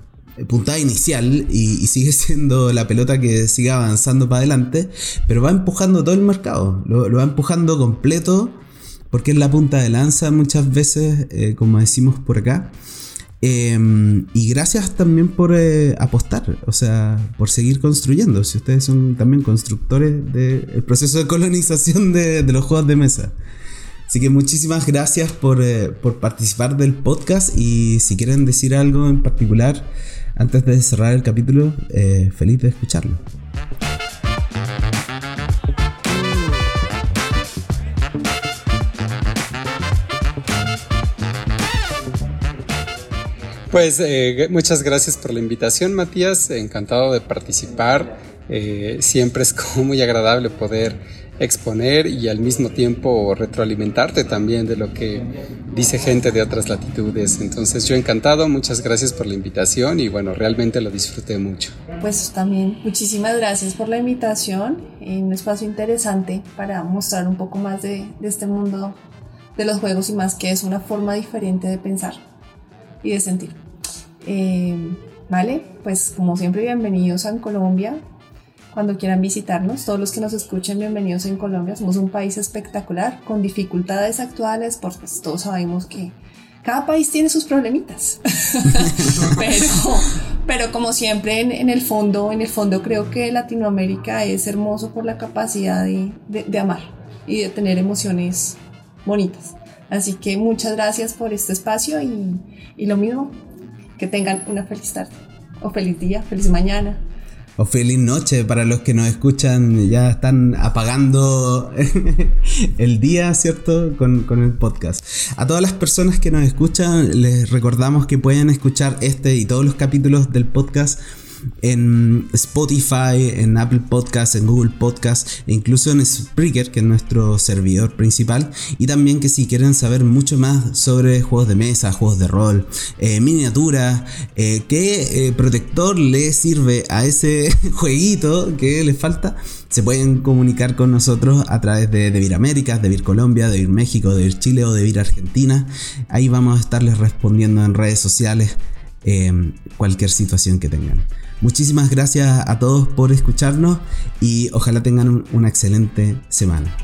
puntada inicial y, sigue siendo la pelota que sigue avanzando para adelante, pero va empujando todo el mercado, lo va empujando completo porque es la punta de lanza muchas veces, eh, como decimos por acá. Em, y gracias también por eh, apostar, o sea, por seguir construyendo. Si ustedes son también constructores del proceso de colonización de, los juegos de mesa. Así que muchísimas gracias por, eh, por, participar del podcast y si quieren decir algo en particular antes de cerrar el capítulo, feliz de escucharlo. Pues eh, muchas gracias por la invitación, Matías. Encantado de participar. Eh, siempre es como muy agradable poder exponer y al mismo tiempo retroalimentarte también de lo que dice gente de otras latitudes. Entonces yo encantado, muchas gracias por la invitación y bueno, realmente lo disfruté mucho. Pues también muchísimas gracias por la invitación, un espacio interesante para mostrar un poco más de, de este mundo de los juegos y más que es una forma diferente de pensar y de sentir. Eh, vale, pues como siempre, bienvenidos a Colombia. Cuando quieran visitarnos, todos los que nos escuchen, bienvenidos en Colombia. Somos un país espectacular, con dificultades actuales, porque pues, todos sabemos que cada país tiene sus problemitas. pero, pero como siempre, en, el fondo, en el fondo creo que Latinoamérica es hermoso por la capacidad de, de amar y de tener emociones bonitas. Así que muchas gracias por este espacio y, y lo mismo, que tengan una feliz tarde, o feliz día, feliz mañana. O feliz noche para los que nos escuchan, ya están apagando el día, ¿cierto? Con, con, el podcast. A todas las personas que nos escuchan, les recordamos que pueden escuchar este y todos los capítulos del podcast en Spotify, en Apple Podcast, en Google Podcast e incluso en Spreaker, que es nuestro servidor principal. Y también que si quieren saber mucho más sobre juegos de mesa, juegos de rol, eh, miniatura, eh, qué eh, protector le sirve a ese jueguito que les falta, se pueden comunicar con nosotros a través de Vir América, de Vir Colombia, de Vir México, de Vir Chile o de Vir Argentina. Ahí vamos a estarles respondiendo en redes sociales cualquier situación que tengan. Muchísimas gracias a todos por escucharnos y ojalá tengan una excelente semana.